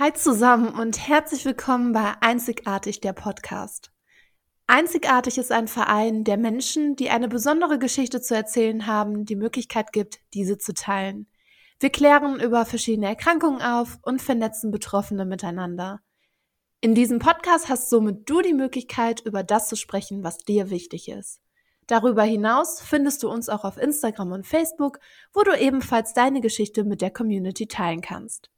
Hi zusammen und herzlich willkommen bei Einzigartig der Podcast. Einzigartig ist ein Verein, der Menschen, die eine besondere Geschichte zu erzählen haben, die Möglichkeit gibt, diese zu teilen. Wir klären über verschiedene Erkrankungen auf und vernetzen Betroffene miteinander. In diesem Podcast hast somit du die Möglichkeit, über das zu sprechen, was dir wichtig ist. Darüber hinaus findest du uns auch auf Instagram und Facebook, wo du ebenfalls deine Geschichte mit der Community teilen kannst.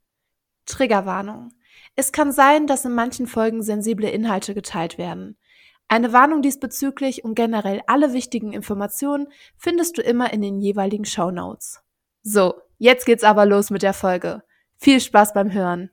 Triggerwarnung. Es kann sein, dass in manchen Folgen sensible Inhalte geteilt werden. Eine Warnung diesbezüglich und generell alle wichtigen Informationen findest du immer in den jeweiligen Show Notes. So, jetzt geht's aber los mit der Folge. Viel Spaß beim Hören.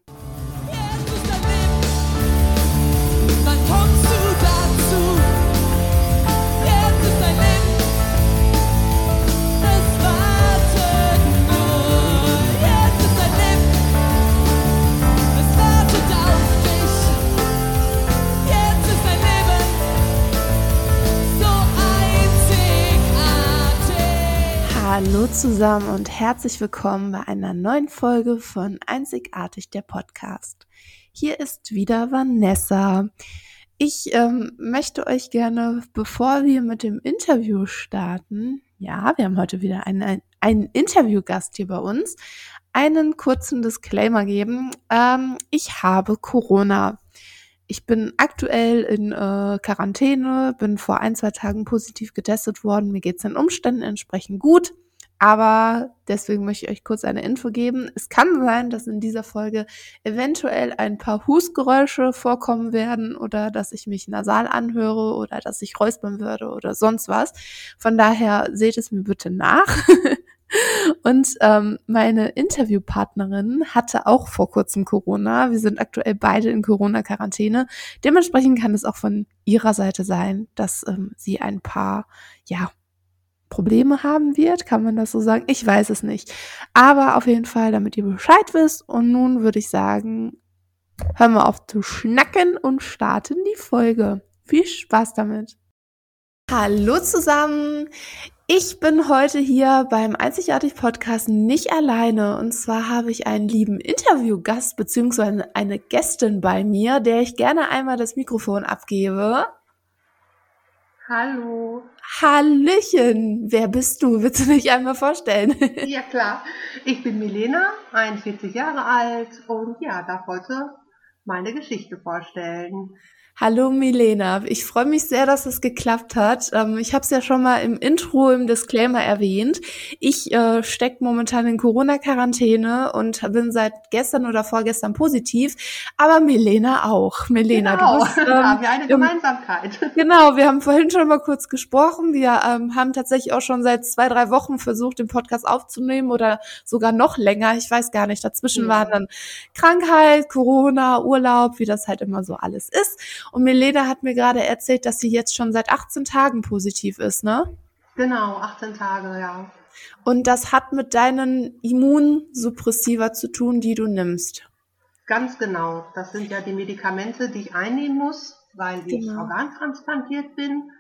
Hallo zusammen und herzlich willkommen bei einer neuen Folge von Einzigartig der Podcast. Hier ist wieder Vanessa. Ich ähm, möchte euch gerne, bevor wir mit dem Interview starten, ja, wir haben heute wieder einen, einen Interviewgast hier bei uns, einen kurzen Disclaimer geben. Ähm, ich habe Corona. Ich bin aktuell in äh, Quarantäne, bin vor ein, zwei Tagen positiv getestet worden. Mir geht es den Umständen entsprechend gut. Aber deswegen möchte ich euch kurz eine Info geben. Es kann sein, dass in dieser Folge eventuell ein paar Hustgeräusche vorkommen werden oder dass ich mich nasal anhöre oder dass ich räuspern würde oder sonst was. Von daher seht es mir bitte nach. Und ähm, meine Interviewpartnerin hatte auch vor kurzem Corona. Wir sind aktuell beide in Corona-Quarantäne. Dementsprechend kann es auch von ihrer Seite sein, dass ähm, sie ein paar, ja, Probleme haben wird, kann man das so sagen? Ich weiß es nicht. Aber auf jeden Fall, damit ihr Bescheid wisst. Und nun würde ich sagen, hören wir auf zu schnacken und starten die Folge. Viel Spaß damit. Hallo zusammen. Ich bin heute hier beim Einzigartig Podcast nicht alleine. Und zwar habe ich einen lieben Interviewgast beziehungsweise eine Gästin bei mir, der ich gerne einmal das Mikrofon abgebe. Hallo. Hallöchen. Wer bist du? Willst du dich einmal vorstellen? Ja, klar. Ich bin Milena, 41 Jahre alt und ja, darf heute meine Geschichte vorstellen. Hallo Milena, ich freue mich sehr, dass es geklappt hat. Ähm, ich habe es ja schon mal im Intro, im Disclaimer erwähnt. Ich äh, stecke momentan in Corona-Quarantäne und bin seit gestern oder vorgestern positiv, aber Milena auch. Milena, genau. du bist, ähm, da haben wir eine Gemeinsamkeit. Genau, wir haben vorhin schon mal kurz gesprochen. Wir ähm, haben tatsächlich auch schon seit zwei, drei Wochen versucht, den Podcast aufzunehmen oder sogar noch länger. Ich weiß gar nicht. Dazwischen ja. waren dann Krankheit, Corona, Urlaub, wie das halt immer so alles ist. Und Meleda hat mir gerade erzählt, dass sie jetzt schon seit 18 Tagen positiv ist, ne? Genau, 18 Tage, ja. Und das hat mit deinen Immunsuppressiva zu tun, die du nimmst. Ganz genau. Das sind ja die Medikamente, die ich einnehmen muss, weil ich genau. organtransplantiert bin.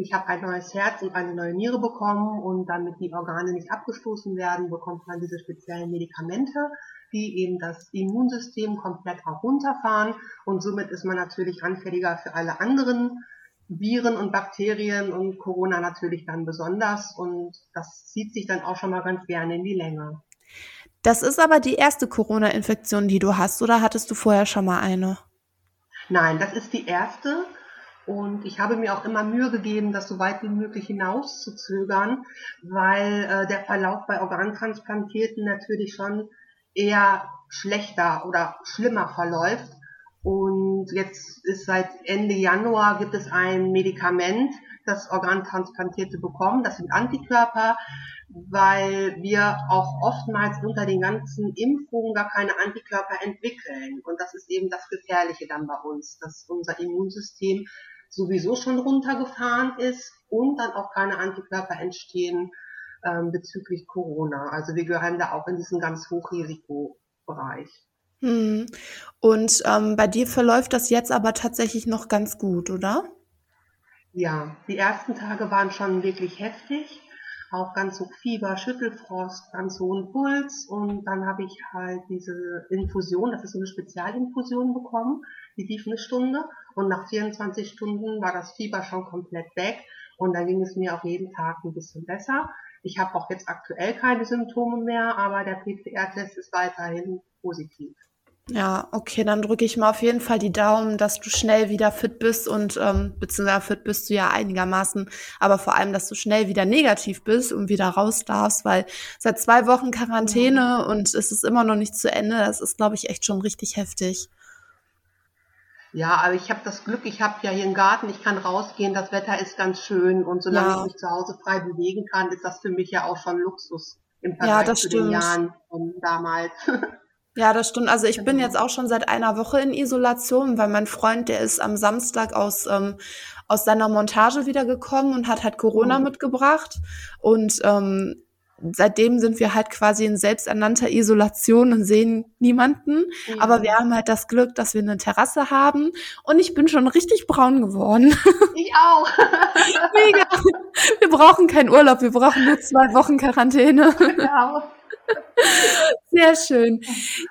Ich habe ein neues Herz und eine neue Niere bekommen und damit die Organe nicht abgestoßen werden, bekommt man diese speziellen Medikamente die eben das Immunsystem komplett auch runterfahren und somit ist man natürlich anfälliger für alle anderen Viren und Bakterien und Corona natürlich dann besonders und das zieht sich dann auch schon mal ganz gerne in die Länge. Das ist aber die erste Corona-Infektion, die du hast, oder hattest du vorher schon mal eine? Nein, das ist die erste. Und ich habe mir auch immer Mühe gegeben, das so weit wie möglich hinauszuzögern, weil äh, der Verlauf bei Organtransplantierten natürlich schon eher schlechter oder schlimmer verläuft. Und jetzt ist seit Ende Januar gibt es ein Medikament, das Organtransplantierte bekommen. Das sind Antikörper, weil wir auch oftmals unter den ganzen Impfungen gar keine Antikörper entwickeln. Und das ist eben das Gefährliche dann bei uns, dass unser Immunsystem sowieso schon runtergefahren ist und dann auch keine Antikörper entstehen, ähm, bezüglich Corona. Also wir gehören da auch in diesen ganz Hochrisikobereich. Hm. Und ähm, bei dir verläuft das jetzt aber tatsächlich noch ganz gut, oder? Ja, die ersten Tage waren schon wirklich heftig. auch ganz hoch Fieber, Schüttelfrost, ganz hohen Puls und dann habe ich halt diese Infusion, das ist so eine Spezialinfusion bekommen, die lief eine Stunde und nach 24 Stunden war das Fieber schon komplett weg und dann ging es mir auch jeden Tag ein bisschen besser. Ich habe auch jetzt aktuell keine Symptome mehr, aber der PCR-Test ist weiterhin positiv. Ja, okay, dann drücke ich mal auf jeden Fall die Daumen, dass du schnell wieder fit bist und ähm, beziehungsweise fit bist du ja einigermaßen, aber vor allem, dass du schnell wieder negativ bist und wieder raus darfst, weil seit zwei Wochen Quarantäne ja. und es ist immer noch nicht zu Ende. Das ist, glaube ich, echt schon richtig heftig. Ja, aber ich habe das Glück, ich habe ja hier einen Garten, ich kann rausgehen, das Wetter ist ganz schön und solange ja. ich mich zu Hause frei bewegen kann, ist das für mich ja auch schon Luxus im Vergleich ja, zu stimmt. den Jahren von damals. Ja, das stimmt. Also ich bin genau. jetzt auch schon seit einer Woche in Isolation, weil mein Freund, der ist am Samstag aus, ähm, aus seiner Montage wiedergekommen und hat halt Corona mhm. mitgebracht. Und ähm, seitdem sind wir halt quasi in selbsternannter Isolation und sehen niemanden. Mhm. Aber wir haben halt das Glück, dass wir eine Terrasse haben. Und ich bin schon richtig braun geworden. Ich auch. Mega. Wir brauchen keinen Urlaub, wir brauchen nur zwei Wochen Quarantäne. Genau. Sehr schön.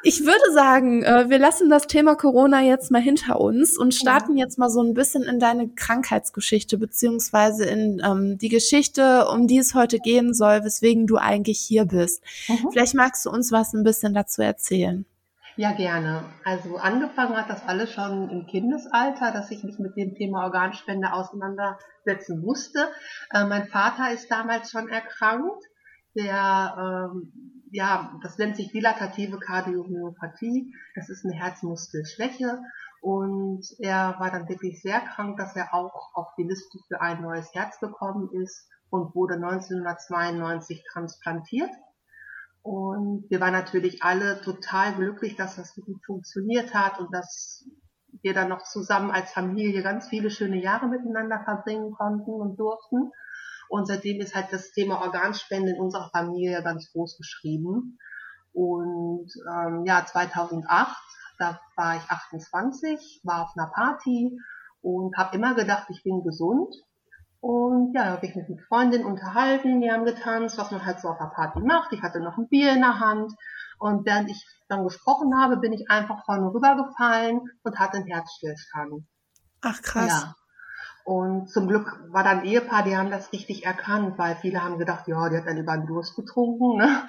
Ich würde sagen, äh, wir lassen das Thema Corona jetzt mal hinter uns und starten jetzt mal so ein bisschen in deine Krankheitsgeschichte beziehungsweise in ähm, die Geschichte, um die es heute gehen soll, weswegen du eigentlich hier bist. Mhm. Vielleicht magst du uns was ein bisschen dazu erzählen. Ja, gerne. Also angefangen hat das alles schon im Kindesalter, dass ich mich mit dem Thema Organspende auseinandersetzen musste. Äh, mein Vater ist damals schon erkrankt. Der ähm, ja, das nennt sich dilatative Kardiomyopathie. Das ist eine Herzmuskelschwäche. Und er war dann wirklich sehr krank, dass er auch auf die Liste für ein neues Herz gekommen ist und wurde 1992 transplantiert. Und wir waren natürlich alle total glücklich, dass das so gut funktioniert hat und dass wir dann noch zusammen als Familie ganz viele schöne Jahre miteinander verbringen konnten und durften. Und seitdem ist halt das Thema Organspende in unserer Familie ganz groß geschrieben. Und ähm, ja, 2008, da war ich 28, war auf einer Party und habe immer gedacht, ich bin gesund. Und ja, habe ich mich mit Freundinnen unterhalten, wir haben getanzt, was man halt so auf einer Party macht. Ich hatte noch ein Bier in der Hand. Und während ich dann gesprochen habe, bin ich einfach vorne rübergefallen und hatte einen Herzstillstand. Ach krass. Ja. Und zum Glück war dann ein Ehepaar, die haben das richtig erkannt, weil viele haben gedacht, ja, die hat dann über den Durst getrunken, ne?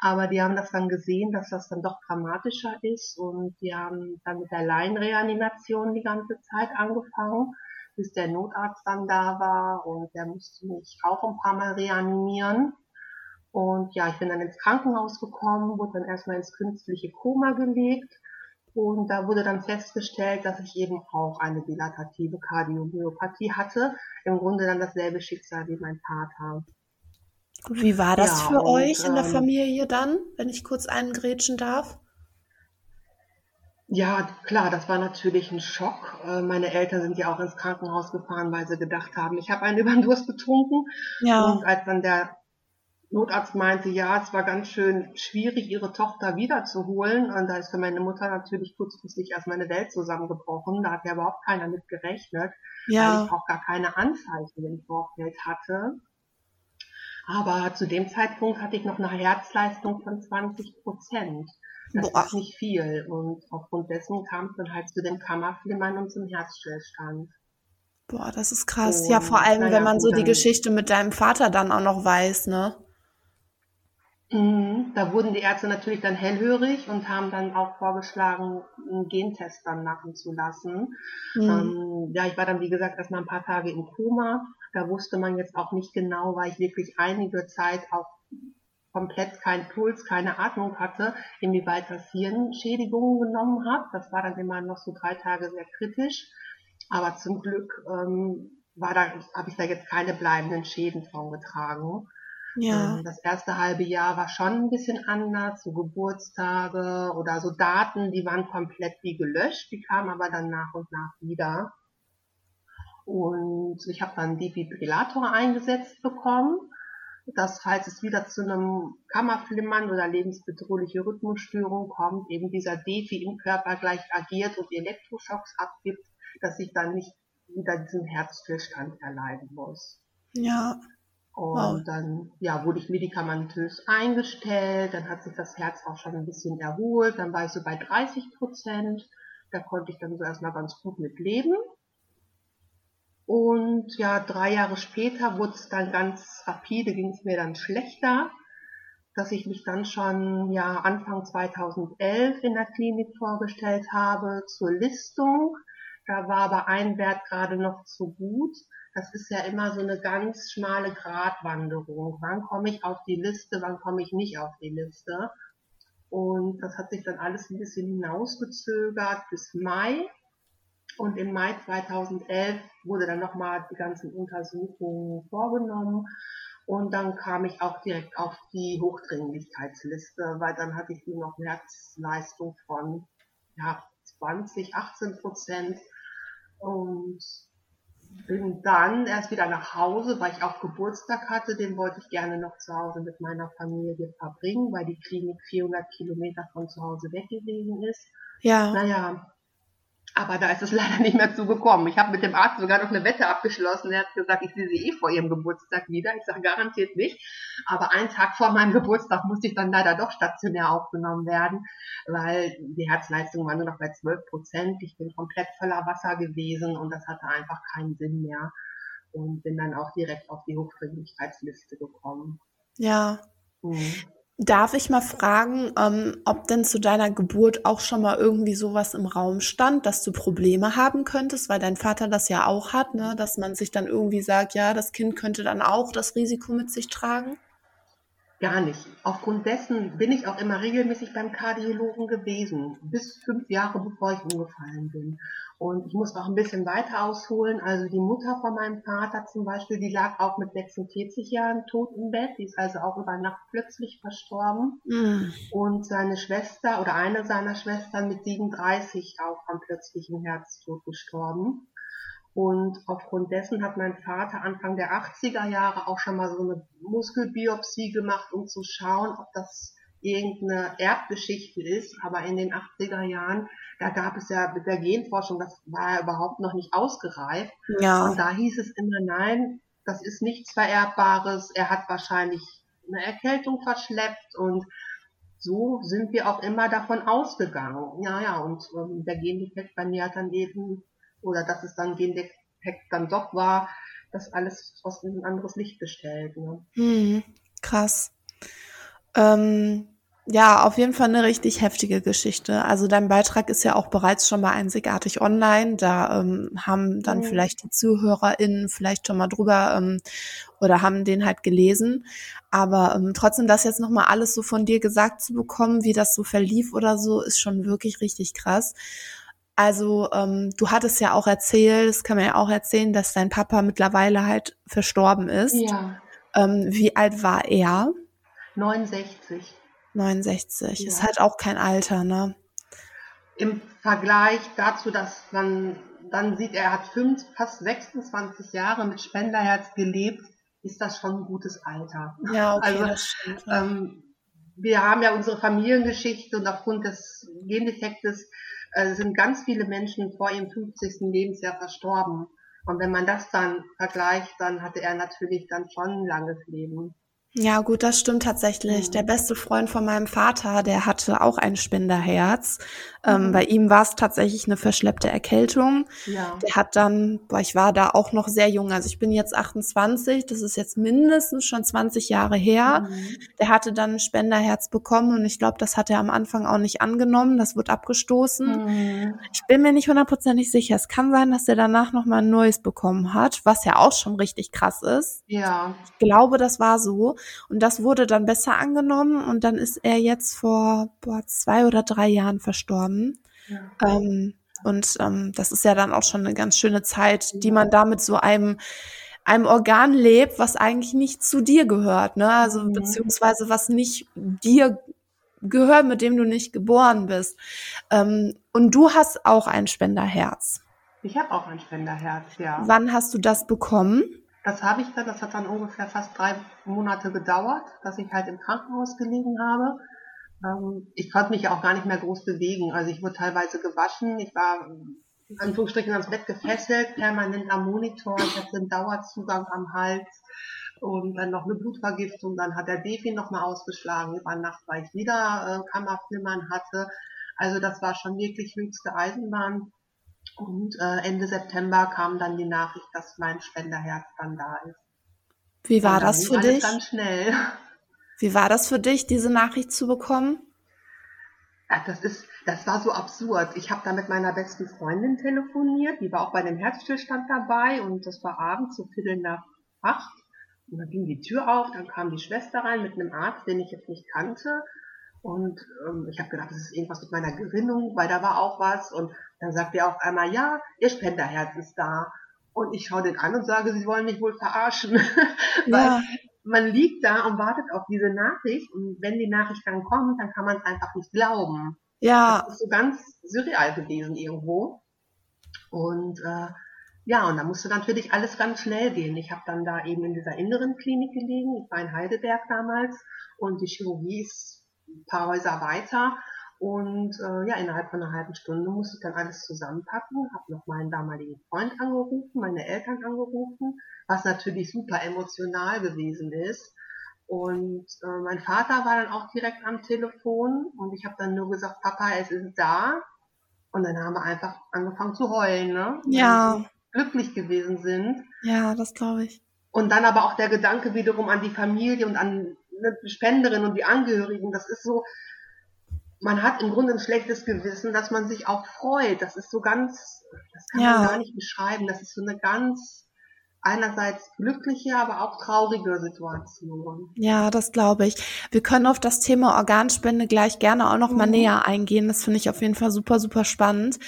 Aber die haben das dann gesehen, dass das dann doch dramatischer ist und die haben dann mit der Laienreanimation die ganze Zeit angefangen, bis der Notarzt dann da war und der musste mich auch ein paar Mal reanimieren. Und ja, ich bin dann ins Krankenhaus gekommen, wurde dann erstmal ins künstliche Koma gelegt und da wurde dann festgestellt, dass ich eben auch eine dilatative Kardiomyopathie hatte. Im Grunde dann dasselbe Schicksal wie mein Vater. Wie war das ja, für und, euch in der ähm, Familie dann, wenn ich kurz eingrätschen darf? Ja, klar, das war natürlich ein Schock. Äh, meine Eltern sind ja auch ins Krankenhaus gefahren, weil sie gedacht haben, ich habe einen über den Durst betrunken. Ja. Und als dann der Notarzt meinte, ja, es war ganz schön schwierig, ihre Tochter wiederzuholen. Und da ist für meine Mutter natürlich kurzfristig erst meine Welt zusammengebrochen. Da hat ja überhaupt keiner mit gerechnet, ja. weil ich auch gar keine Anzeichen im Vorfeld hatte. Aber zu dem Zeitpunkt hatte ich noch eine Herzleistung von 20 Prozent. Das Boah. ist nicht viel. Und aufgrund dessen kam es dann halt zu dem Kammerflimmern und zum Herzstillstand. Boah, das ist krass. Und, ja, vor allem, wenn man so die Geschichte mit deinem Vater dann auch noch weiß, ne? Mhm. Da wurden die Ärzte natürlich dann hellhörig und haben dann auch vorgeschlagen, einen Gentest dann machen zu lassen. Mhm. Ähm, ja, ich war dann, wie gesagt, erstmal ein paar Tage im Koma. Da wusste man jetzt auch nicht genau, weil ich wirklich einige Zeit auch komplett keinen Puls, keine Atmung hatte, inwieweit das Hirnschädigungen genommen hat. Das war dann immer noch so drei Tage sehr kritisch. Aber zum Glück ähm, war da, habe ich da jetzt keine bleibenden Schäden von getragen. Ja. Ähm, das erste halbe Jahr war schon ein bisschen anders, so Geburtstage oder so Daten, die waren komplett wie gelöscht, die kamen aber dann nach und nach wieder. Und ich habe dann Defibrillator eingesetzt bekommen, dass falls es wieder zu einem Kammerflimmern oder lebensbedrohliche Rhythmusstörung kommt, eben dieser Defi im Körper gleich agiert und Elektroschocks abgibt, dass ich dann nicht wieder diesen Herzstillstand erleiden muss. Ja. Und wow. dann ja, wurde ich medikamentös eingestellt, dann hat sich das Herz auch schon ein bisschen erholt, dann war ich so bei 30 Prozent, da konnte ich dann so erstmal ganz gut mit leben. Und ja, drei Jahre später wurde es dann ganz rapide, ging es mir dann schlechter, dass ich mich dann schon ja Anfang 2011 in der Klinik vorgestellt habe zur Listung. Da war aber ein Wert gerade noch zu gut das ist ja immer so eine ganz schmale Gratwanderung. Wann komme ich auf die Liste, wann komme ich nicht auf die Liste? Und das hat sich dann alles ein bisschen hinausgezögert bis Mai. Und im Mai 2011 wurde dann nochmal die ganzen Untersuchungen vorgenommen. Und dann kam ich auch direkt auf die Hochdringlichkeitsliste, weil dann hatte ich nur noch Herzleistung von ja, 20, 18 Prozent. Und bin dann erst wieder nach Hause, weil ich auch Geburtstag hatte. Den wollte ich gerne noch zu Hause mit meiner Familie verbringen, weil die Klinik 400 Kilometer von zu Hause weg gewesen ist. Ja. Naja, aber da ist es leider nicht mehr zugekommen. Ich habe mit dem Arzt sogar noch eine Wette abgeschlossen. Er hat gesagt, ich sehe sie eh vor ihrem Geburtstag wieder. Ich sage garantiert nicht. Aber einen Tag vor meinem Geburtstag musste ich dann leider doch stationär aufgenommen werden, weil die Herzleistung war nur noch bei 12 Prozent. Ich bin komplett voller Wasser gewesen und das hatte einfach keinen Sinn mehr. Und bin dann auch direkt auf die Hochdringlichkeitsliste gekommen. Ja. Mhm. Darf ich mal fragen, ähm, ob denn zu deiner Geburt auch schon mal irgendwie sowas im Raum stand, dass du Probleme haben könntest, weil dein Vater das ja auch hat, ne? dass man sich dann irgendwie sagt, ja, das Kind könnte dann auch das Risiko mit sich tragen? Gar nicht. Aufgrund dessen bin ich auch immer regelmäßig beim Kardiologen gewesen, bis fünf Jahre bevor ich umgefallen bin. Und ich muss auch ein bisschen weiter ausholen. Also die Mutter von meinem Vater zum Beispiel, die lag auch mit 46 Jahren tot im Bett. Die ist also auch über Nacht plötzlich verstorben. Mhm. Und seine Schwester oder eine seiner Schwestern mit 37 auch am plötzlichen Herztod gestorben. Und aufgrund dessen hat mein Vater Anfang der 80er Jahre auch schon mal so eine Muskelbiopsie gemacht, um zu schauen, ob das irgendeine Erbgeschichte ist. Aber in den 80er Jahren, da gab es ja mit der Genforschung, das war ja überhaupt noch nicht ausgereift. Ja. Und da hieß es immer, nein, das ist nichts Vererbbares. Er hat wahrscheinlich eine Erkältung verschleppt und so sind wir auch immer davon ausgegangen. Ja, ja, und ähm, der Gendefekt bei mir hat dann eben oder dass es dann Gendefekt dann doch war, das alles aus ein anderes Licht gestellt. Ne? Hm, krass. Ähm, ja, auf jeden Fall eine richtig heftige Geschichte. Also dein Beitrag ist ja auch bereits schon mal einzigartig online. Da ähm, haben dann mhm. vielleicht die ZuhörerInnen vielleicht schon mal drüber ähm, oder haben den halt gelesen. Aber ähm, trotzdem das jetzt nochmal alles so von dir gesagt zu bekommen, wie das so verlief oder so, ist schon wirklich richtig krass. Also ähm, du hattest ja auch erzählt, das kann man ja auch erzählen, dass dein Papa mittlerweile halt verstorben ist. Ja. Ähm, wie alt war er? 69. 69. Ja. Ist halt auch kein Alter, ne? Im Vergleich dazu, dass man dann sieht, er hat fünf, fast 26 Jahre mit Spenderherz gelebt, ist das schon ein gutes Alter. Ja, okay, also, das stimmt. Ähm, wir haben ja unsere Familiengeschichte und aufgrund des Gendefektes äh, sind ganz viele Menschen vor ihrem 50. Lebensjahr verstorben. Und wenn man das dann vergleicht, dann hatte er natürlich dann schon ein langes Leben. Ja, gut, das stimmt tatsächlich. Der beste Freund von meinem Vater, der hatte auch ein Spenderherz. Ähm, mhm. Bei ihm war es tatsächlich eine verschleppte Erkältung. Ja. Der hat dann, boah, ich war da auch noch sehr jung. Also ich bin jetzt 28, das ist jetzt mindestens schon 20 Jahre her. Mhm. Der hatte dann ein Spenderherz bekommen und ich glaube, das hat er am Anfang auch nicht angenommen. Das wird abgestoßen. Mhm. Ich bin mir nicht hundertprozentig sicher. Es kann sein, dass er danach noch mal ein neues bekommen hat, was ja auch schon richtig krass ist. Ja. Ich glaube, das war so. Und das wurde dann besser angenommen und dann ist er jetzt vor boah, zwei oder drei Jahren verstorben. Ja. Ähm, und ähm, das ist ja dann auch schon eine ganz schöne Zeit, die man da mit so einem einem Organ lebt, was eigentlich nicht zu dir gehört, ne? Also mhm. beziehungsweise was nicht dir gehört, mit dem du nicht geboren bist. Ähm, und du hast auch ein Spenderherz. Ich habe auch ein Spenderherz, ja. Wann hast du das bekommen? Das habe ich dann, das hat dann ungefähr fast drei Monate gedauert, dass ich halt im Krankenhaus gelegen habe. Ähm, ich konnte mich auch gar nicht mehr groß bewegen. Also ich wurde teilweise gewaschen, ich war in Anführungsstrichen ans Bett gefesselt, permanent am Monitor, ich hatte einen Dauerzugang am Hals. und dann noch eine Blutvergiftung, dann hat der Defi nochmal ausgeschlagen, über Nacht, weil ich wieder äh, Kammerflimmern hatte. Also das war schon wirklich höchste Eisenbahn. Und äh, Ende September kam dann die Nachricht, dass mein Spenderherz dann da ist. Wie war das für dich? Ganz schnell. Wie war das für dich, diese Nachricht zu bekommen? Ja, das ist, das war so absurd. Ich habe da mit meiner besten Freundin telefoniert, die war auch bei dem Herzstillstand dabei und das war abends so Viertel nach acht. Und dann ging die Tür auf, dann kam die Schwester rein mit einem Arzt, den ich jetzt nicht kannte. Und ähm, ich habe gedacht, das ist irgendwas mit meiner Gerinnung, weil da war auch was. Und dann sagt er auf einmal, ja, ihr Spenderherz ist da. Und ich schaue den an und sage, sie wollen mich wohl verarschen. Ja. weil man liegt da und wartet auf diese Nachricht. Und wenn die Nachricht dann kommt, dann kann man es einfach nicht glauben. Ja. Das ist so ganz surreal gewesen irgendwo. Und äh, ja, und da musste natürlich alles ganz schnell gehen. Ich habe dann da eben in dieser inneren Klinik gelegen. Ich war in Heidelberg damals und die Chirurgie ist ein paar Häuser weiter. Und äh, ja, innerhalb von einer halben Stunde musste ich dann alles zusammenpacken, habe noch meinen damaligen Freund angerufen, meine Eltern angerufen, was natürlich super emotional gewesen ist. Und äh, mein Vater war dann auch direkt am Telefon und ich habe dann nur gesagt, Papa, es ist da. Und dann haben wir einfach angefangen zu heulen, ne? Ja. glücklich gewesen sind. Ja, das glaube ich. Und dann aber auch der Gedanke wiederum an die Familie und an eine Spenderin und die Angehörigen. Das ist so, man hat im Grunde ein schlechtes Gewissen, dass man sich auch freut. Das ist so ganz, das kann ja. man gar nicht beschreiben. Das ist so eine ganz einerseits glückliche, aber auch traurige Situation. Ja, das glaube ich. Wir können auf das Thema Organspende gleich gerne auch noch mhm. mal näher eingehen. Das finde ich auf jeden Fall super, super spannend.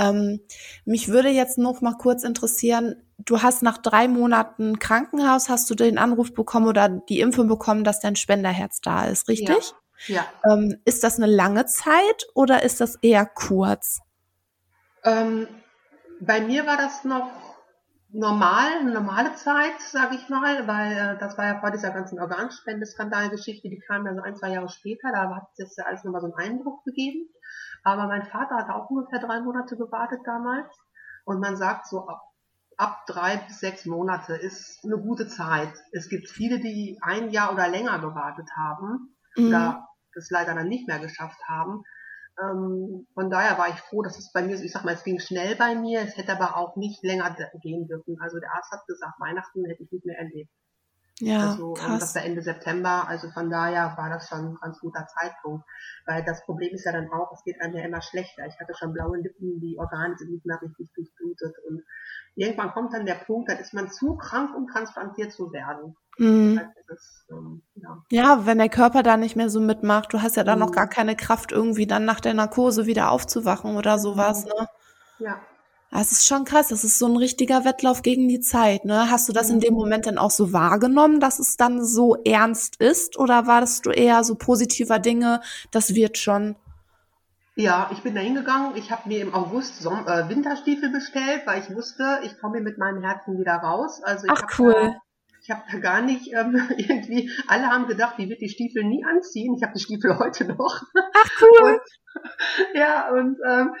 Ähm, mich würde jetzt noch mal kurz interessieren, du hast nach drei Monaten Krankenhaus, hast du den Anruf bekommen oder die Info bekommen, dass dein Spenderherz da ist, richtig? Ja. Ja. Ähm, ist das eine lange Zeit oder ist das eher kurz? Ähm, bei mir war das noch normal, eine normale Zeit, sage ich mal, weil äh, das war ja vor dieser ganzen Organspendeskandalgeschichte, die kam ja so ein, zwei Jahre später, da hat es ja alles nochmal so einen Eindruck gegeben. Aber mein Vater hat auch ungefähr drei Monate gewartet damals. Und man sagt so, ab, ab drei bis sechs Monate ist eine gute Zeit. Es gibt viele, die ein Jahr oder länger gewartet haben. Mhm. Da das leider dann nicht mehr geschafft haben. Ähm, von daher war ich froh, dass es bei mir, ich sag mal, es ging schnell bei mir, es hätte aber auch nicht länger gehen dürfen. Also der Arzt hat gesagt, Weihnachten hätte ich nicht mehr erlebt. Ja, also, krass. Und das war Ende September, also von daher war das schon ein ganz guter Zeitpunkt. Weil das Problem ist ja dann auch, es geht einem ja immer schlechter. Ich hatte schon blaue Lippen, die Organe sind nicht mehr richtig durchblutet und irgendwann kommt dann der Punkt, dann ist man zu krank, um transplantiert zu werden. Mhm. Ist, ähm, ja. ja. wenn der Körper da nicht mehr so mitmacht, du hast ja dann mhm. noch gar keine Kraft, irgendwie dann nach der Narkose wieder aufzuwachen oder sowas, ne? Ja. Das ist schon krass, das ist so ein richtiger Wettlauf gegen die Zeit, ne? Hast du das in dem mhm. Moment dann auch so wahrgenommen, dass es dann so ernst ist? Oder warst du eher so positiver Dinge, das wird schon? Ja, ich bin da hingegangen. Ich habe mir im August Som äh, Winterstiefel bestellt, weil ich wusste, ich komme mit meinem Herzen wieder raus. Also ich Ach cool. Ich habe da gar nicht ähm, irgendwie, alle haben gedacht, die wird die Stiefel nie anziehen. Ich habe die Stiefel heute noch. Ach cool. Und, ja, und ähm,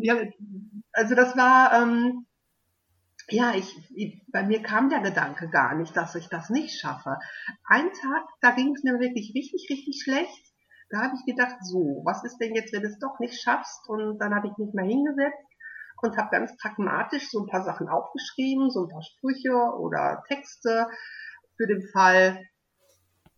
ja, also das war, ähm, ja, ich, ich, bei mir kam der Gedanke gar nicht, dass ich das nicht schaffe. Ein Tag, da ging es mir wirklich richtig, richtig schlecht da habe ich gedacht, so, was ist denn jetzt, wenn du es doch nicht schaffst? Und dann habe ich mich mal hingesetzt und habe ganz pragmatisch so ein paar Sachen aufgeschrieben, so ein paar Sprüche oder Texte für den Fall,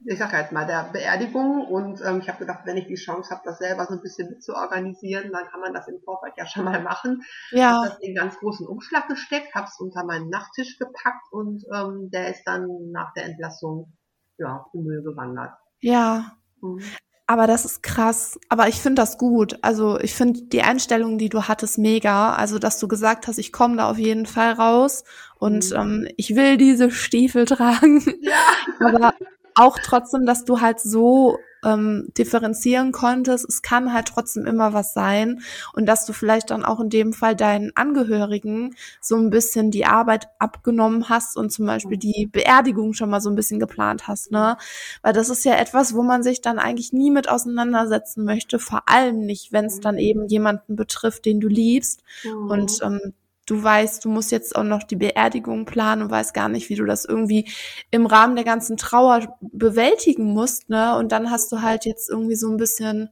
ich sag halt mal, der Beerdigung. Und ähm, ich habe gedacht, wenn ich die Chance habe, das selber so ein bisschen mitzuorganisieren, dann kann man das im Vorfeld ja schon mal machen. Ja. Habe das in ganz großen Umschlag gesteckt, habe es unter meinen Nachttisch gepackt und ähm, der ist dann nach der Entlassung ja, im Müll gewandert. Ja. Mhm. Aber das ist krass. Aber ich finde das gut. Also ich finde die Einstellung, die du hattest, mega. Also dass du gesagt hast, ich komme da auf jeden Fall raus und mhm. ähm, ich will diese Stiefel tragen. Ja. Aber auch trotzdem, dass du halt so ähm, differenzieren konntest. Es kann halt trotzdem immer was sein und dass du vielleicht dann auch in dem Fall deinen Angehörigen so ein bisschen die Arbeit abgenommen hast und zum Beispiel die Beerdigung schon mal so ein bisschen geplant hast, ne? Weil das ist ja etwas, wo man sich dann eigentlich nie mit auseinandersetzen möchte, vor allem nicht, wenn es dann eben jemanden betrifft, den du liebst. Mhm. Und ähm, du weißt, du musst jetzt auch noch die Beerdigung planen und weißt gar nicht, wie du das irgendwie im Rahmen der ganzen Trauer bewältigen musst, ne? Und dann hast du halt jetzt irgendwie so ein bisschen,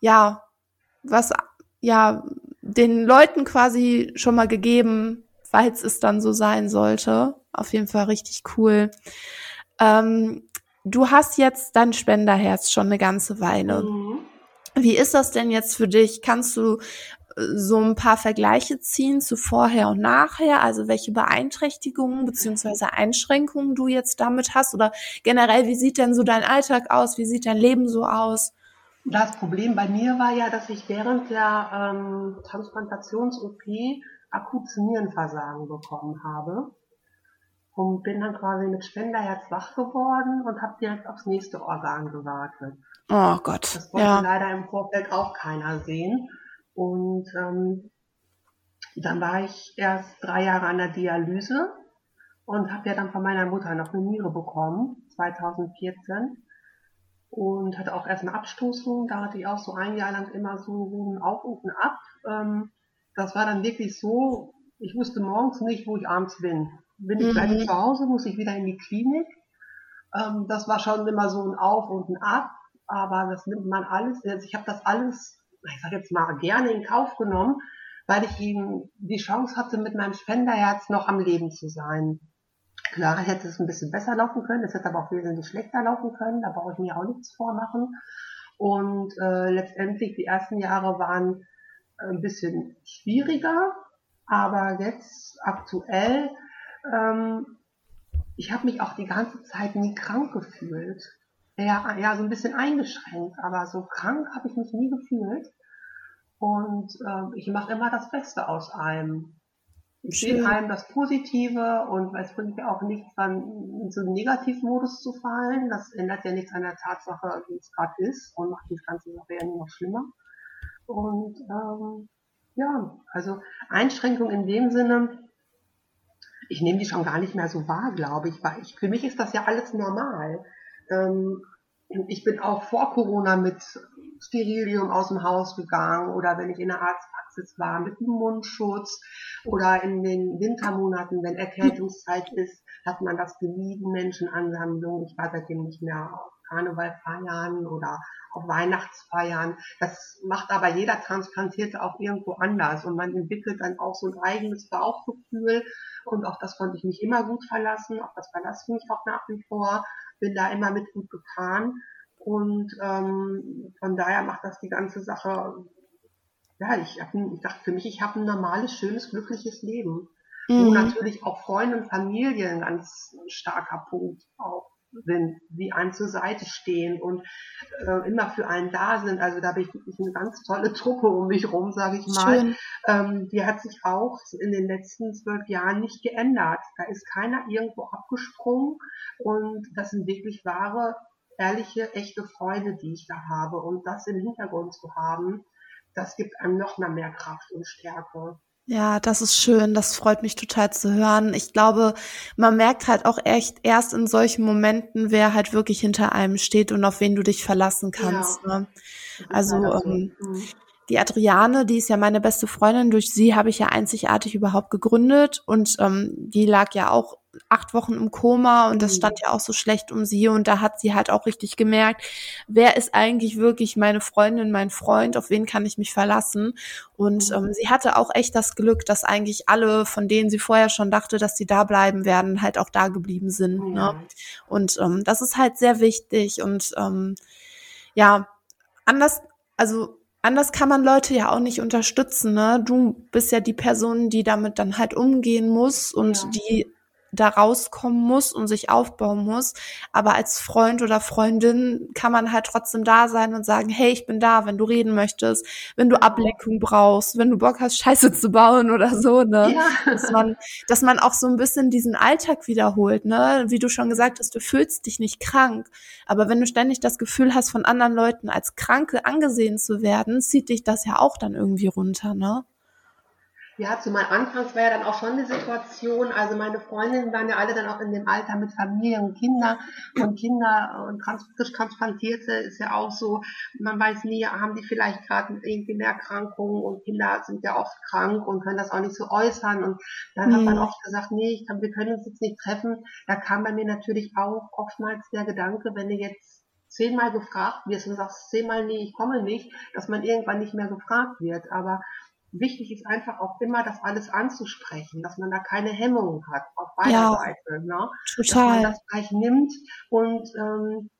ja, was, ja, den Leuten quasi schon mal gegeben, falls es dann so sein sollte. Auf jeden Fall richtig cool. Ähm, du hast jetzt dein Spenderherz schon eine ganze Weile. Mhm. Wie ist das denn jetzt für dich? Kannst du so ein paar Vergleiche ziehen zu vorher und nachher, also welche Beeinträchtigungen beziehungsweise Einschränkungen du jetzt damit hast oder generell, wie sieht denn so dein Alltag aus, wie sieht dein Leben so aus? Das Problem bei mir war ja, dass ich während der ähm, Transplantations-OP akutes Nierenversagen bekommen habe und bin dann quasi mit Spenderherz wach geworden und habe direkt aufs nächste Organ gewartet. Oh Gott. Das wollte ja. leider im Vorfeld auch keiner sehen. Und ähm, dann war ich erst drei Jahre an der Dialyse und habe ja dann von meiner Mutter noch eine Niere bekommen, 2014. Und hatte auch erst eine Abstoßung, da hatte ich auch so ein Jahr lang immer so ein Auf und ein Ab. Ähm, das war dann wirklich so, ich wusste morgens nicht, wo ich abends bin. Bin ich gleich mhm. zu Hause, muss ich wieder in die Klinik. Ähm, das war schon immer so ein Auf und ein Ab, aber das nimmt man alles. Also ich habe das alles ich sage jetzt mal, gerne in Kauf genommen, weil ich ihm die Chance hatte, mit meinem Spenderherz noch am Leben zu sein. Klar, hätte es ein bisschen besser laufen können, es hätte aber auch wesentlich schlechter laufen können, da brauche ich mir auch nichts vormachen. Und äh, letztendlich, die ersten Jahre waren ein bisschen schwieriger, aber jetzt aktuell, ähm, ich habe mich auch die ganze Zeit nie krank gefühlt. Ja, ja, so ein bisschen eingeschränkt, aber so krank habe ich mich nie gefühlt. Und äh, ich mache immer das Beste aus einem. Ich sehe in allem das Positive und es bringt ja auch nichts, dann in so einen Negativmodus zu fallen. Das ändert ja nichts an der Tatsache, wie es gerade ist und macht die ganze Sache ja nur noch schlimmer. Und ähm, ja, also Einschränkung in dem Sinne, ich nehme die schon gar nicht mehr so wahr, glaube ich, weil ich, für mich ist das ja alles normal. Ähm, ich bin auch vor Corona mit Sterilium aus dem Haus gegangen oder wenn ich in der Arztpraxis war mit einem Mundschutz oder in den Wintermonaten, wenn Erkältungszeit ist, hat man das gemieden, Menschenansammlungen. Ich war seitdem nicht mehr auf Karneval feiern oder auf Weihnachtsfeiern. Das macht aber jeder Transplantierte auch irgendwo anders und man entwickelt dann auch so ein eigenes Bauchgefühl und auf das konnte ich mich immer gut verlassen, auf das verlasse ich mich auch nach wie vor, bin da immer mit gut gefahren und ähm, von daher macht das die ganze Sache, ja, ich, hab, ich dachte für mich, ich habe ein normales, schönes, glückliches Leben. Mhm. Wo natürlich auch Freunde und Familie ein ganz starker Punkt auch sind, die einem zur Seite stehen und äh, immer für einen da sind. Also da habe ich wirklich eine ganz tolle Truppe um mich rum, sage ich mal. Ähm, die hat sich auch in den letzten zwölf Jahren nicht geändert. Da ist keiner irgendwo abgesprungen und das sind wirklich wahre ehrliche, echte Freude, die ich da habe. Und das im Hintergrund zu haben, das gibt einem noch mal mehr Kraft und Stärke. Ja, das ist schön. Das freut mich total zu hören. Ich glaube, man merkt halt auch echt erst in solchen Momenten, wer halt wirklich hinter einem steht und auf wen du dich verlassen kannst. Ja. Ne? Also ähm, mhm. die Adriane, die ist ja meine beste Freundin. Durch sie habe ich ja einzigartig überhaupt gegründet und ähm, die lag ja auch acht Wochen im Koma und das mhm. stand ja auch so schlecht um sie und da hat sie halt auch richtig gemerkt, wer ist eigentlich wirklich meine Freundin, mein Freund, auf wen kann ich mich verlassen und mhm. ähm, sie hatte auch echt das Glück, dass eigentlich alle, von denen sie vorher schon dachte, dass sie da bleiben werden, halt auch da geblieben sind. Ne? Und ähm, das ist halt sehr wichtig und ähm, ja, anders, also anders kann man Leute ja auch nicht unterstützen. Ne? Du bist ja die Person, die damit dann halt umgehen muss und ja. die da rauskommen muss und sich aufbauen muss. Aber als Freund oder Freundin kann man halt trotzdem da sein und sagen, hey, ich bin da, wenn du reden möchtest, wenn du Ablenkung brauchst, wenn du Bock hast, Scheiße zu bauen oder so, ne? Ja. Dass man, dass man auch so ein bisschen diesen Alltag wiederholt, ne? Wie du schon gesagt hast, du fühlst dich nicht krank. Aber wenn du ständig das Gefühl hast, von anderen Leuten als Kranke angesehen zu werden, zieht dich das ja auch dann irgendwie runter, ne? Ja, zu meinem Anfangs war ja dann auch schon eine Situation, also meine Freundinnen waren ja alle dann auch in dem Alter mit Familie und Kinder und Kinder und trans frisch Transplantierte ist ja auch so, man weiß nie, haben die vielleicht gerade irgendwie eine Erkrankung und Kinder sind ja oft krank und können das auch nicht so äußern und dann mhm. hat man mhm. oft gesagt, nee, ich kann, wir können uns jetzt nicht treffen. Da kam bei mir natürlich auch oftmals der Gedanke, wenn du jetzt zehnmal gefragt wirst und sagst zehnmal, nee, ich komme nicht, dass man irgendwann nicht mehr gefragt wird, aber wichtig ist einfach auch immer, das alles anzusprechen, dass man da keine Hemmungen hat auf beider ja, Seite. Ne? Total. Dass man das gleich nimmt und ähm,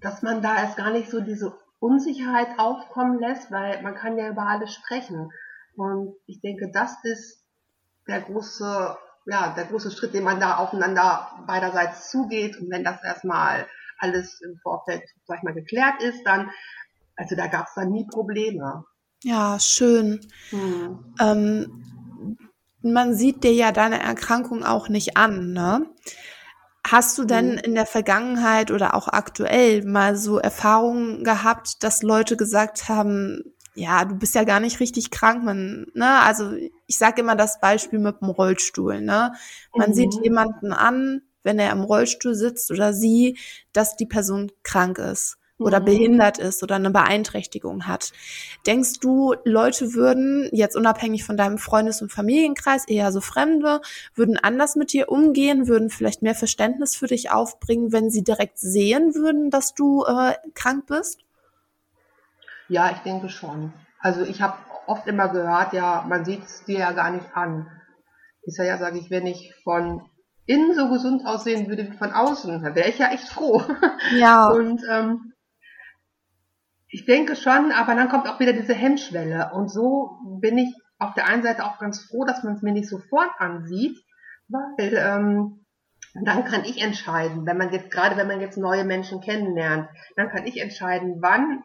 dass man da erst gar nicht so diese Unsicherheit aufkommen lässt, weil man kann ja über alles sprechen. Und ich denke, das ist der große, ja, der große Schritt, den man da aufeinander beiderseits zugeht. Und wenn das erstmal alles im Vorfeld, sag ich mal, geklärt ist, dann, also da gab es dann nie Probleme. Ja, schön. Hm. Ähm, man sieht dir ja deine Erkrankung auch nicht an, ne? Hast du denn hm. in der Vergangenheit oder auch aktuell mal so Erfahrungen gehabt, dass Leute gesagt haben, ja, du bist ja gar nicht richtig krank, man, ne, also ich sage immer das Beispiel mit dem Rollstuhl, ne? Man mhm. sieht jemanden an, wenn er im Rollstuhl sitzt oder sie, dass die Person krank ist oder mhm. behindert ist oder eine Beeinträchtigung hat. Denkst du, Leute würden jetzt unabhängig von deinem Freundes- und Familienkreis, eher so Fremde, würden anders mit dir umgehen, würden vielleicht mehr Verständnis für dich aufbringen, wenn sie direkt sehen würden, dass du äh, krank bist? Ja, ich denke schon. Also ich habe oft immer gehört, ja, man sieht es dir ja gar nicht an. Ist ja, ja, sage ich, wenn ich von innen so gesund aussehen würde wie von außen, da wäre ich ja echt froh. Ja. Und ähm, ich denke schon, aber dann kommt auch wieder diese Hemmschwelle. Und so bin ich auf der einen Seite auch ganz froh, dass man es mir nicht sofort ansieht, weil ähm, dann kann ich entscheiden, wenn man jetzt, gerade wenn man jetzt neue Menschen kennenlernt, dann kann ich entscheiden, wann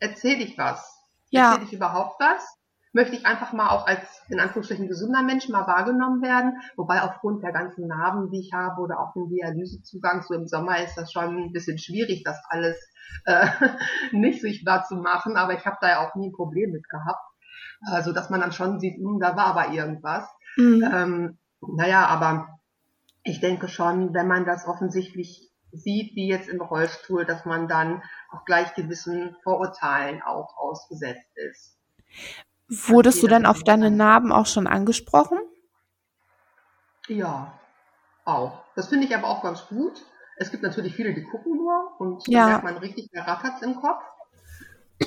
erzähle ich was. Ja. Erzähle ich überhaupt was? möchte ich einfach mal auch als in Anführungsstrichen gesunder Mensch mal wahrgenommen werden. Wobei aufgrund der ganzen Narben, die ich habe oder auch dem Dialysezugang, so im Sommer ist das schon ein bisschen schwierig, das alles äh, nicht sichtbar zu machen. Aber ich habe da ja auch nie ein Problem mit gehabt. Also dass man dann schon sieht, hm, da war aber irgendwas. Mhm. Ähm, naja, aber ich denke schon, wenn man das offensichtlich sieht, wie jetzt im Rollstuhl, dass man dann auch gleich gewissen Vorurteilen auch ausgesetzt ist. Wurdest du denn auf deine Narben auch schon angesprochen? Ja, auch. Das finde ich aber auch ganz gut. Es gibt natürlich viele, die gucken nur und ja. dann merkt man richtig, der rattert's im Kopf.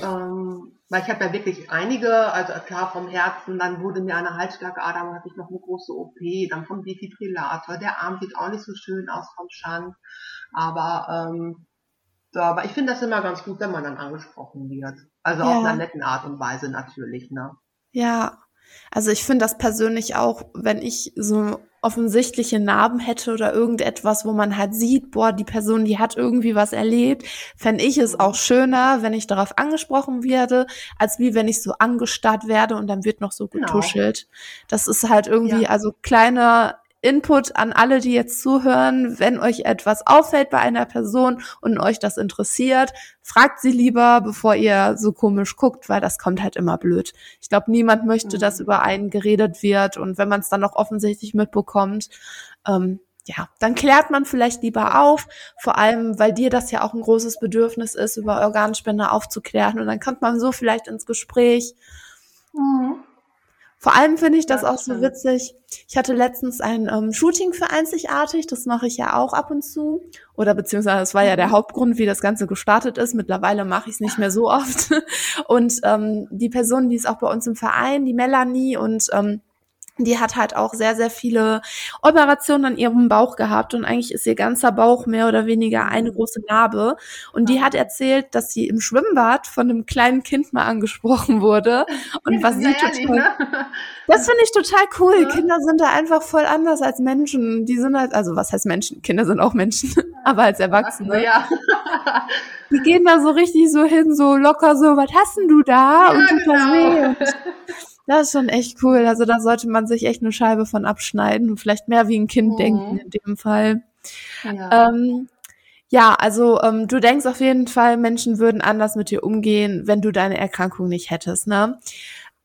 Ähm, weil ich habe ja wirklich einige, also klar vom Herzen, dann wurde mir eine Halsschlagader, dann hatte ich noch eine große OP, dann vom Defibrillator, der Arm sieht auch nicht so schön aus vom Schand, aber ähm, so, aber ich finde das immer ganz gut, wenn man dann angesprochen wird. Also ja. auf einer netten Art und Weise natürlich, ne? Ja. Also ich finde das persönlich auch, wenn ich so offensichtliche Narben hätte oder irgendetwas, wo man halt sieht, boah, die Person, die hat irgendwie was erlebt, fände ich es auch schöner, wenn ich darauf angesprochen werde, als wie wenn ich so angestarrt werde und dann wird noch so genau. getuschelt. Genau. Das ist halt irgendwie, ja. also kleine Input an alle, die jetzt zuhören. Wenn euch etwas auffällt bei einer Person und euch das interessiert, fragt sie lieber, bevor ihr so komisch guckt, weil das kommt halt immer blöd. Ich glaube, niemand möchte, dass mhm. über einen geredet wird und wenn man es dann noch offensichtlich mitbekommt, ähm, ja, dann klärt man vielleicht lieber auf, vor allem, weil dir das ja auch ein großes Bedürfnis ist, über Organspende aufzuklären und dann kommt man so vielleicht ins Gespräch. Mhm. Vor allem finde ich das, auch so witzig. Ich hatte letztens ein ähm, Shooting für Einzigartig, das mache ich ja auch ab und zu. Oder beziehungsweise das war ja der mhm. Hauptgrund, wie das Ganze gestartet ist. Mittlerweile mache ich es nicht mehr so oft. Und ähm, die Person, die ist auch bei uns im Verein, die Melanie und ähm, die hat halt auch sehr, sehr viele Operationen an ihrem Bauch gehabt und eigentlich ist ihr ganzer Bauch mehr oder weniger eine große Narbe. Und die hat erzählt, dass sie im Schwimmbad von einem kleinen Kind mal angesprochen wurde. Und was sie total, ne? das finde ich total cool. Ja. Kinder sind da einfach voll anders als Menschen. Die sind halt, also was heißt Menschen? Kinder sind auch Menschen, aber als Erwachsene. Ja. Die gehen da so richtig so hin, so locker so, was hast denn du da? Ja, und tut genau. das weh. Das ist schon echt cool. Also da sollte man sich echt eine Scheibe von abschneiden und vielleicht mehr wie ein Kind mhm. denken in dem Fall. Ja, ähm, ja also ähm, du denkst auf jeden Fall, Menschen würden anders mit dir umgehen, wenn du deine Erkrankung nicht hättest. Ne?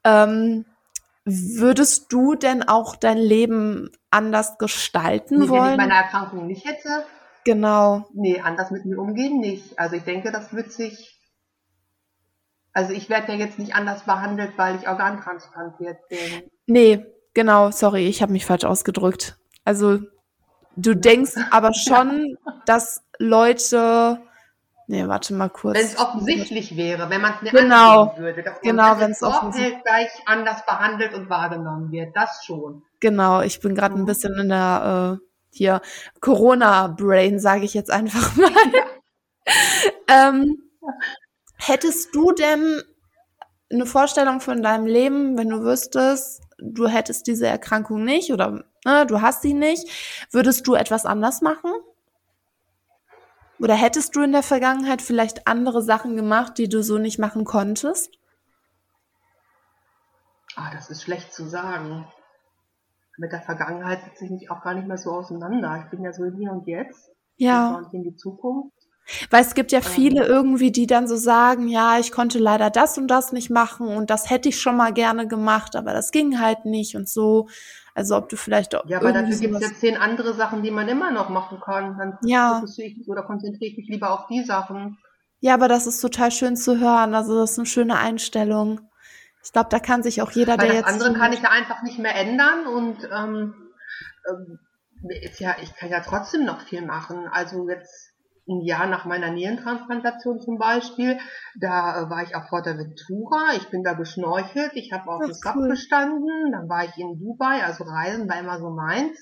Ähm, Würdest du denn auch dein Leben anders gestalten Nee, wenn ich wollen? meine Erkrankung nicht hätte, Genau. nee, anders mit mir umgehen nicht. Also ich denke, das wird sich, also ich werde ja jetzt nicht anders behandelt, weil ich organtransplantiert bin. Nee, genau, sorry, ich habe mich falsch ausgedrückt. Also du denkst aber schon, dass Leute. Nee, warte mal kurz. Wenn es offensichtlich wäre, wenn man es mir Genau. würde, dass Genau, wenn's im offensichtlich- gleich anders behandelt und wahrgenommen wird, das schon. Genau, ich bin gerade ein bisschen in der äh, hier Corona-Brain, sage ich jetzt einfach mal. ähm, hättest du denn eine Vorstellung von deinem Leben, wenn du wüsstest, du hättest diese Erkrankung nicht oder ne, du hast sie nicht, würdest du etwas anders machen? Oder hättest du in der Vergangenheit vielleicht andere Sachen gemacht, die du so nicht machen konntest? Ah, das ist schlecht zu sagen. Mit der Vergangenheit setze ich mich auch gar nicht mehr so auseinander. Ich bin ja so im Hier und Jetzt. Ja. Und in die Zukunft. Weil es gibt ja Ähm. viele irgendwie, die dann so sagen, ja, ich konnte leider das und das nicht machen und das hätte ich schon mal gerne gemacht, aber das ging halt nicht und so. Also ob du vielleicht auch Ja, aber dafür gibt es ja zehn andere Sachen, die man immer noch machen kann. Dann Ja. ich oder konzentriere ich mich lieber auf die Sachen. Ja, aber das ist total schön zu hören. Also das ist eine schöne Einstellung. Ich glaube, da kann sich auch jeder, Weil der das jetzt andere kann ich ja einfach nicht mehr ändern und ähm, ähm, ist ja, ich kann ja trotzdem noch viel machen. Also jetzt ein Jahr nach meiner Nierentransplantation zum Beispiel, da äh, war ich auf Fuerteventura, ich bin da geschnorchelt, ich habe auf das SAP cool. bestanden, dann war ich in Dubai, also Reisen war immer so meins.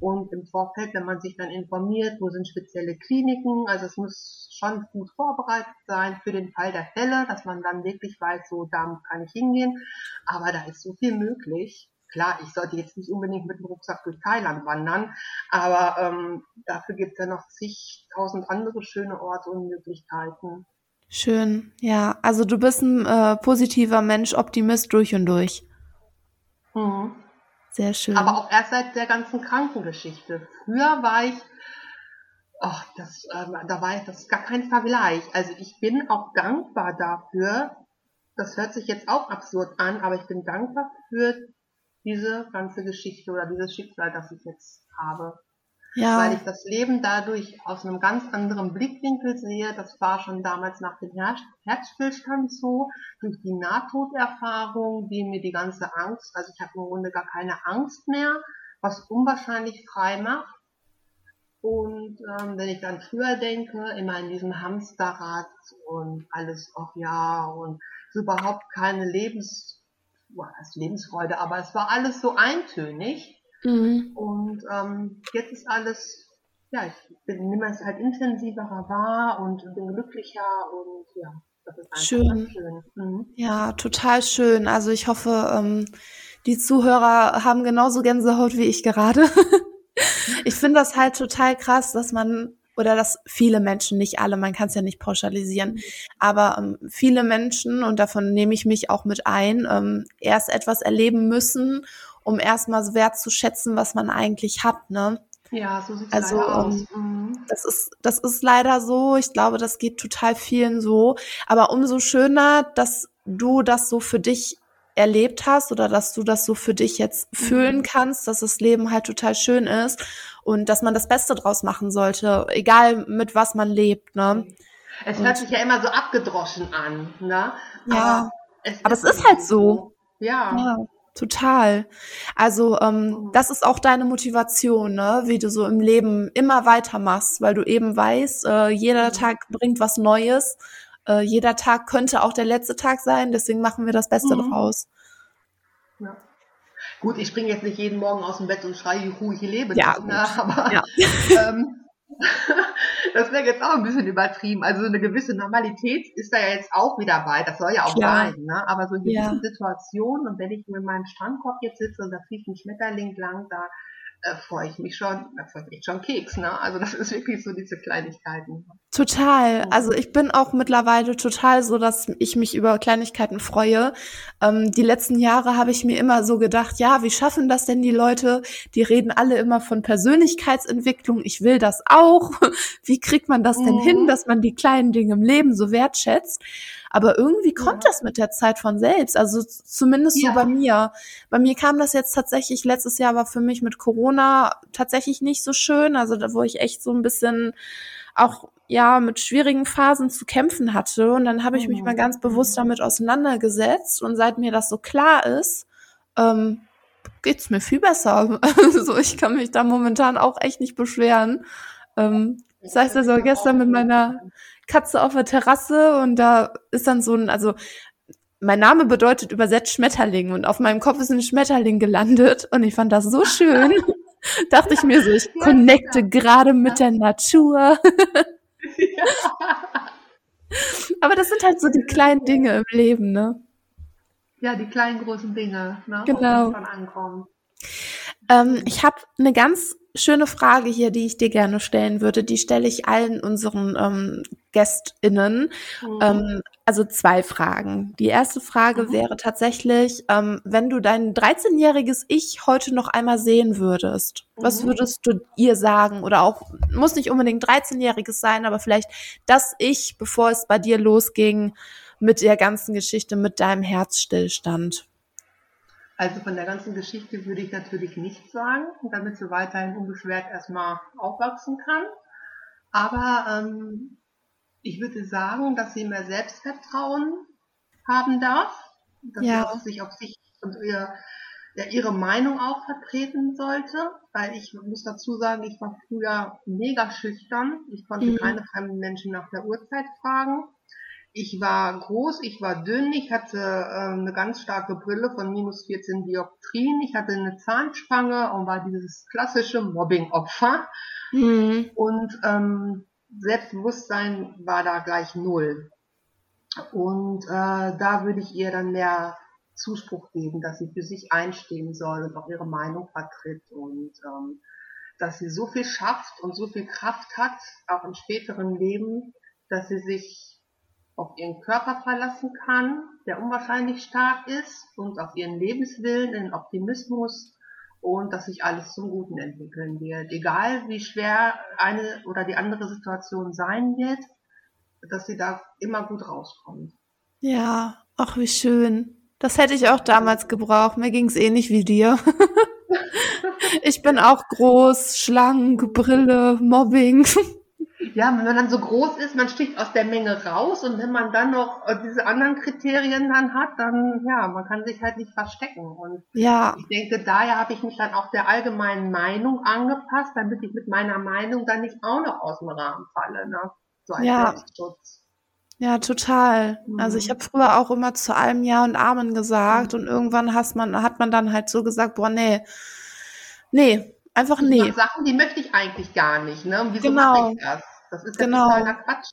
Und im Vorfeld, wenn man sich dann informiert, wo sind spezielle Kliniken, also es muss schon gut vorbereitet sein für den Fall der Fälle, dass man dann wirklich weiß, so da kann ich hingehen. Aber da ist so viel möglich. Klar, ich sollte jetzt nicht unbedingt mit dem Rucksack durch Thailand wandern, aber ähm, dafür gibt es ja noch zigtausend andere schöne Orte und Möglichkeiten. Schön, ja. Also du bist ein äh, positiver Mensch, Optimist durch und durch. Mhm. Sehr schön. Aber auch erst seit der ganzen Krankengeschichte. Früher war ich, ach, das, ähm, da war ich, das ist gar kein Vergleich. Also ich bin auch dankbar dafür, das hört sich jetzt auch absurd an, aber ich bin dankbar für diese ganze Geschichte oder dieses Schicksal, das ich jetzt habe. ja, Weil ich das Leben dadurch aus einem ganz anderen Blickwinkel sehe. Das war schon damals nach dem Her Herzstillstand so, durch die Nahtoderfahrung, die mir die ganze Angst, also ich habe im Grunde gar keine Angst mehr, was unwahrscheinlich frei macht. Und ähm, wenn ich dann früher denke, immer in diesem Hamsterrad und alles, ach ja, und überhaupt keine Lebens, ist Lebensfreude, aber es war alles so eintönig. mhm. Und ähm, jetzt ist alles, ja, ich bin, nehme es halt intensiver wahr und bin glücklicher und ja, das ist einfach Schön. schön. Mhm. Ja, total schön. Also ich hoffe, ähm, die Zuhörer haben genauso Gänsehaut wie ich gerade. ich finde das halt total krass, dass man oder dass viele Menschen, nicht alle, man kann es ja nicht pauschalisieren, aber ähm, viele Menschen, und davon nehme ich mich auch mit ein, ähm, erst etwas erleben müssen, um erstmal so wertzuschätzen, was man eigentlich hat, ne? Ja, so sieht es Also, leider aus. ähm, Mhm. Das ist, das ist leider so. Ich glaube, das geht total vielen so. Aber umso schöner, dass du das so für dich erlebt hast oder dass du das so für dich jetzt fühlen Mhm. kannst, dass das Leben halt total schön ist und dass man das Beste draus machen sollte, egal mit was man lebt, ne? Es Und- hört sich ja immer so abgedroschen an, ne? Ja, es aber es ist halt so. Ja. Ja, total. Also ähm, Mhm. das ist auch deine Motivation, ne? wie du so im Leben immer weitermachst, weil du eben weißt, äh, jeder Mhm. Tag bringt was Neues. Äh, jeder Tag könnte auch der letzte Tag sein, deswegen machen wir das Beste Mhm. draus. ja. Gut, ich springe jetzt nicht jeden Morgen aus dem Bett und schreie, juhu, ich lebe Ja, noch, ne? aber Ja. ähm, das wäre jetzt auch ein bisschen übertrieben. Also eine gewisse Normalität ist da ja jetzt auch wieder bei. Das soll ja auch Klar. sein. Ne? Aber so in Ja. gewissen Situationen und wenn ich mit meinem Strandkorb jetzt sitze und da fliegt ein Schmetterling lang, da äh, freue ich mich schon, da freue ich mich schon Keks. Ne? Also das ist wirklich so diese Kleinigkeiten. Total. Mhm. Also ich bin auch mittlerweile total so, dass ich mich über Kleinigkeiten freue. Ähm, die letzten Jahre habe ich mir immer so gedacht, ja, wie schaffen das denn die Leute? Die reden alle immer von Persönlichkeitsentwicklung. Ich will das auch. Wie kriegt man das denn Mhm. hin, dass man die kleinen Dinge im Leben so wertschätzt? Aber irgendwie kommt ja. das mit der Zeit von selbst. Also zumindest ja. so bei mir. Bei mir kam das jetzt tatsächlich, letztes Jahr war für mich mit Corona tatsächlich nicht so schön. Also da, wo ich echt so ein bisschen auch ja mit schwierigen Phasen zu kämpfen hatte. Und dann habe ich mich mhm. mal ganz bewusst damit auseinandergesetzt. Und seit mir das so klar ist, ähm, geht's mir viel besser. Also ich kann mich da momentan auch echt nicht beschweren. Ähm, das heißt also gestern mit meiner Katze auf der Terrasse und da ist dann so ein, also mein Name bedeutet übersetzt Schmetterling und auf meinem Kopf ist ein Schmetterling gelandet und ich fand das so schön. Dachte ich mir so, ich connecte gerade mit der Natur. Aber das sind halt so die kleinen Dinge im Leben, ne? Ja, die kleinen großen Dinge, ne? Genau. ankommen. Ähm, ich habe eine ganz schöne Frage hier, die ich dir gerne stellen würde. Die stelle ich allen unseren ähm, GästInnen. Mhm. Ähm, also zwei Fragen. Die erste Frage mhm. wäre tatsächlich, ähm, wenn du dein 13-jähriges Ich heute noch einmal sehen würdest, mhm. was würdest du ihr sagen? Oder auch, muss nicht unbedingt 13-jähriges sein, aber vielleicht das Ich, bevor es bei dir losging mit der ganzen Geschichte, mit deinem Herzstillstand. Also von der ganzen Geschichte würde ich natürlich nichts sagen, damit sie weiterhin unbeschwert erstmal aufwachsen kann. Aber ähm, ich würde sagen, dass sie mehr Selbstvertrauen haben darf, dass ja. sie sich auf sich und ihr, ja, ihre Meinung auch vertreten sollte, weil ich muss dazu sagen, ich war früher mega schüchtern. Ich konnte mhm. keine fremden Menschen nach der Uhrzeit fragen. Ich war groß, ich war dünn, ich hatte äh, eine ganz starke Brille von minus 14 Dioptrien, ich hatte eine Zahnspange und war dieses klassische Mobbing-Opfer. Mhm. Und ähm, Selbstbewusstsein war da gleich null. Und äh, da würde ich ihr dann mehr Zuspruch geben, dass sie für sich einstehen soll und auch ihre Meinung vertritt und ähm, dass sie so viel schafft und so viel Kraft hat, auch im späteren Leben, dass sie sich auf ihren Körper verlassen kann, der unwahrscheinlich stark ist und auf ihren Lebenswillen, den Optimismus und dass sich alles zum Guten entwickeln wird. Egal wie schwer eine oder die andere Situation sein wird, dass sie da immer gut rauskommt. Ja, ach wie schön. Das hätte ich auch damals gebraucht. Mir ging es ähnlich wie dir. ich bin auch groß, schlank, Brille, Mobbing. Ja, wenn man dann so groß ist, man sticht aus der Menge raus und wenn man dann noch äh, diese anderen Kriterien dann hat, dann ja, man kann sich halt nicht verstecken. Und ja. ich denke, daher habe ich mich dann auch der allgemeinen Meinung angepasst, damit ich mit meiner Meinung dann nicht auch noch aus dem Rahmen falle, ne? So als ja. Selbstschutz. Ja, total. Mhm. Also ich mhm. habe früher auch immer zu allem Ja und Amen gesagt mhm. und irgendwann hat man, hat man dann halt so gesagt, boah, nee, nee, einfach nee. Sachen, die möchte ich eigentlich gar nicht, ne? Und wieso genau. mache ich das? Das ist ja genau. totaler Quatsch.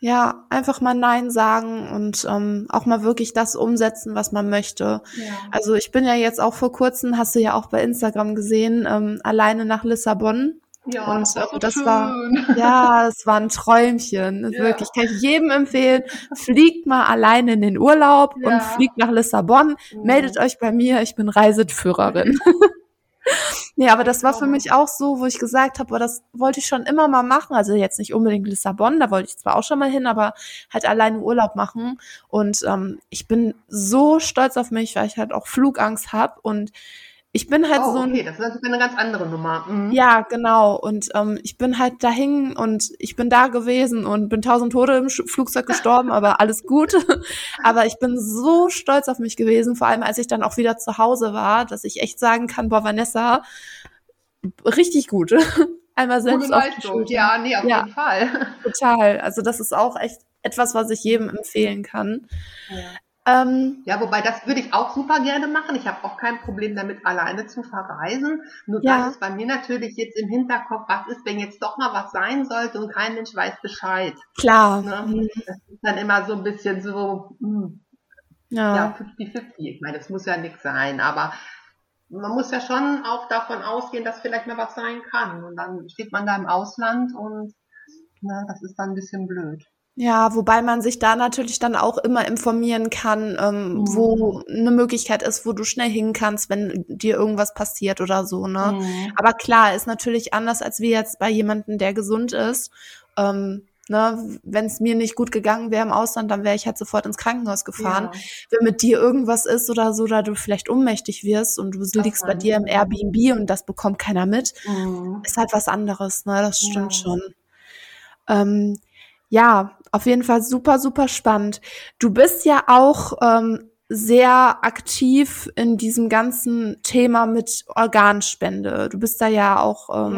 Ja, einfach mal Nein sagen und ähm, auch mal wirklich das umsetzen, was man möchte. Ja. Also ich bin ja jetzt auch vor kurzem, hast du ja auch bei Instagram gesehen, ähm, alleine nach Lissabon. Ja, und das, war, das war ja, es war ein Träumchen. Ja. Wirklich, kann ich jedem empfehlen. Fliegt mal alleine in den Urlaub ja. und fliegt nach Lissabon. Mhm. Meldet euch bei mir, ich bin Reiseführerin. Nee, aber das war für mich auch so, wo ich gesagt habe, das wollte ich schon immer mal machen. Also jetzt nicht unbedingt Lissabon, da wollte ich zwar auch schon mal hin, aber halt alleine Urlaub machen. Und ähm, ich bin so stolz auf mich, weil ich halt auch Flugangst habe und ich bin halt oh, so ein. Okay, das ist eine ganz andere Nummer. Mhm. Ja, genau. Und ähm, ich bin halt dahin und ich bin da gewesen und bin tausend Tode im Flugzeug gestorben, aber alles gut. aber ich bin so stolz auf mich gewesen, vor allem als ich dann auch wieder zu Hause war, dass ich echt sagen kann, boah, Vanessa, richtig gut. Einmal selbst Gute Leistung. Ja, nee, auf ja, jeden Fall. Total. Also das ist auch echt etwas, was ich jedem empfehlen kann. Ja. Ähm, ja, wobei das würde ich auch super gerne machen. Ich habe auch kein Problem damit, alleine zu verreisen. Nur ja. das ist bei mir natürlich jetzt im Hinterkopf, was ist, wenn jetzt doch mal was sein sollte und kein Mensch weiß Bescheid. Klar. Ne? Mhm. Das ist dann immer so ein bisschen so, hm, ja, 50-50. Ich meine, das muss ja nichts sein, aber man muss ja schon auch davon ausgehen, dass vielleicht mal was sein kann. Und dann steht man da im Ausland und na, ne, das ist dann ein bisschen blöd. Ja, wobei man sich da natürlich dann auch immer informieren kann, ähm, mhm. wo eine Möglichkeit ist, wo du schnell hin kannst, wenn dir irgendwas passiert oder so, ne? Mhm. Aber klar, ist natürlich anders als wie jetzt bei jemandem, der gesund ist. Ähm, Ne, wenn es mir nicht gut gegangen wäre im Ausland, dann wäre ich halt sofort ins Krankenhaus gefahren. Ja. Wenn mit dir irgendwas ist oder so, oder du vielleicht ohnmächtig wirst und du das liegst bei dir im Airbnb und das bekommt keiner mit, mhm. ist halt was anderes. Ne? Das stimmt ja. schon. Ähm, ja, auf jeden Fall super, super spannend. Du bist ja auch ähm, sehr aktiv in diesem ganzen Thema mit Organspende. Du bist da ja auch, ähm,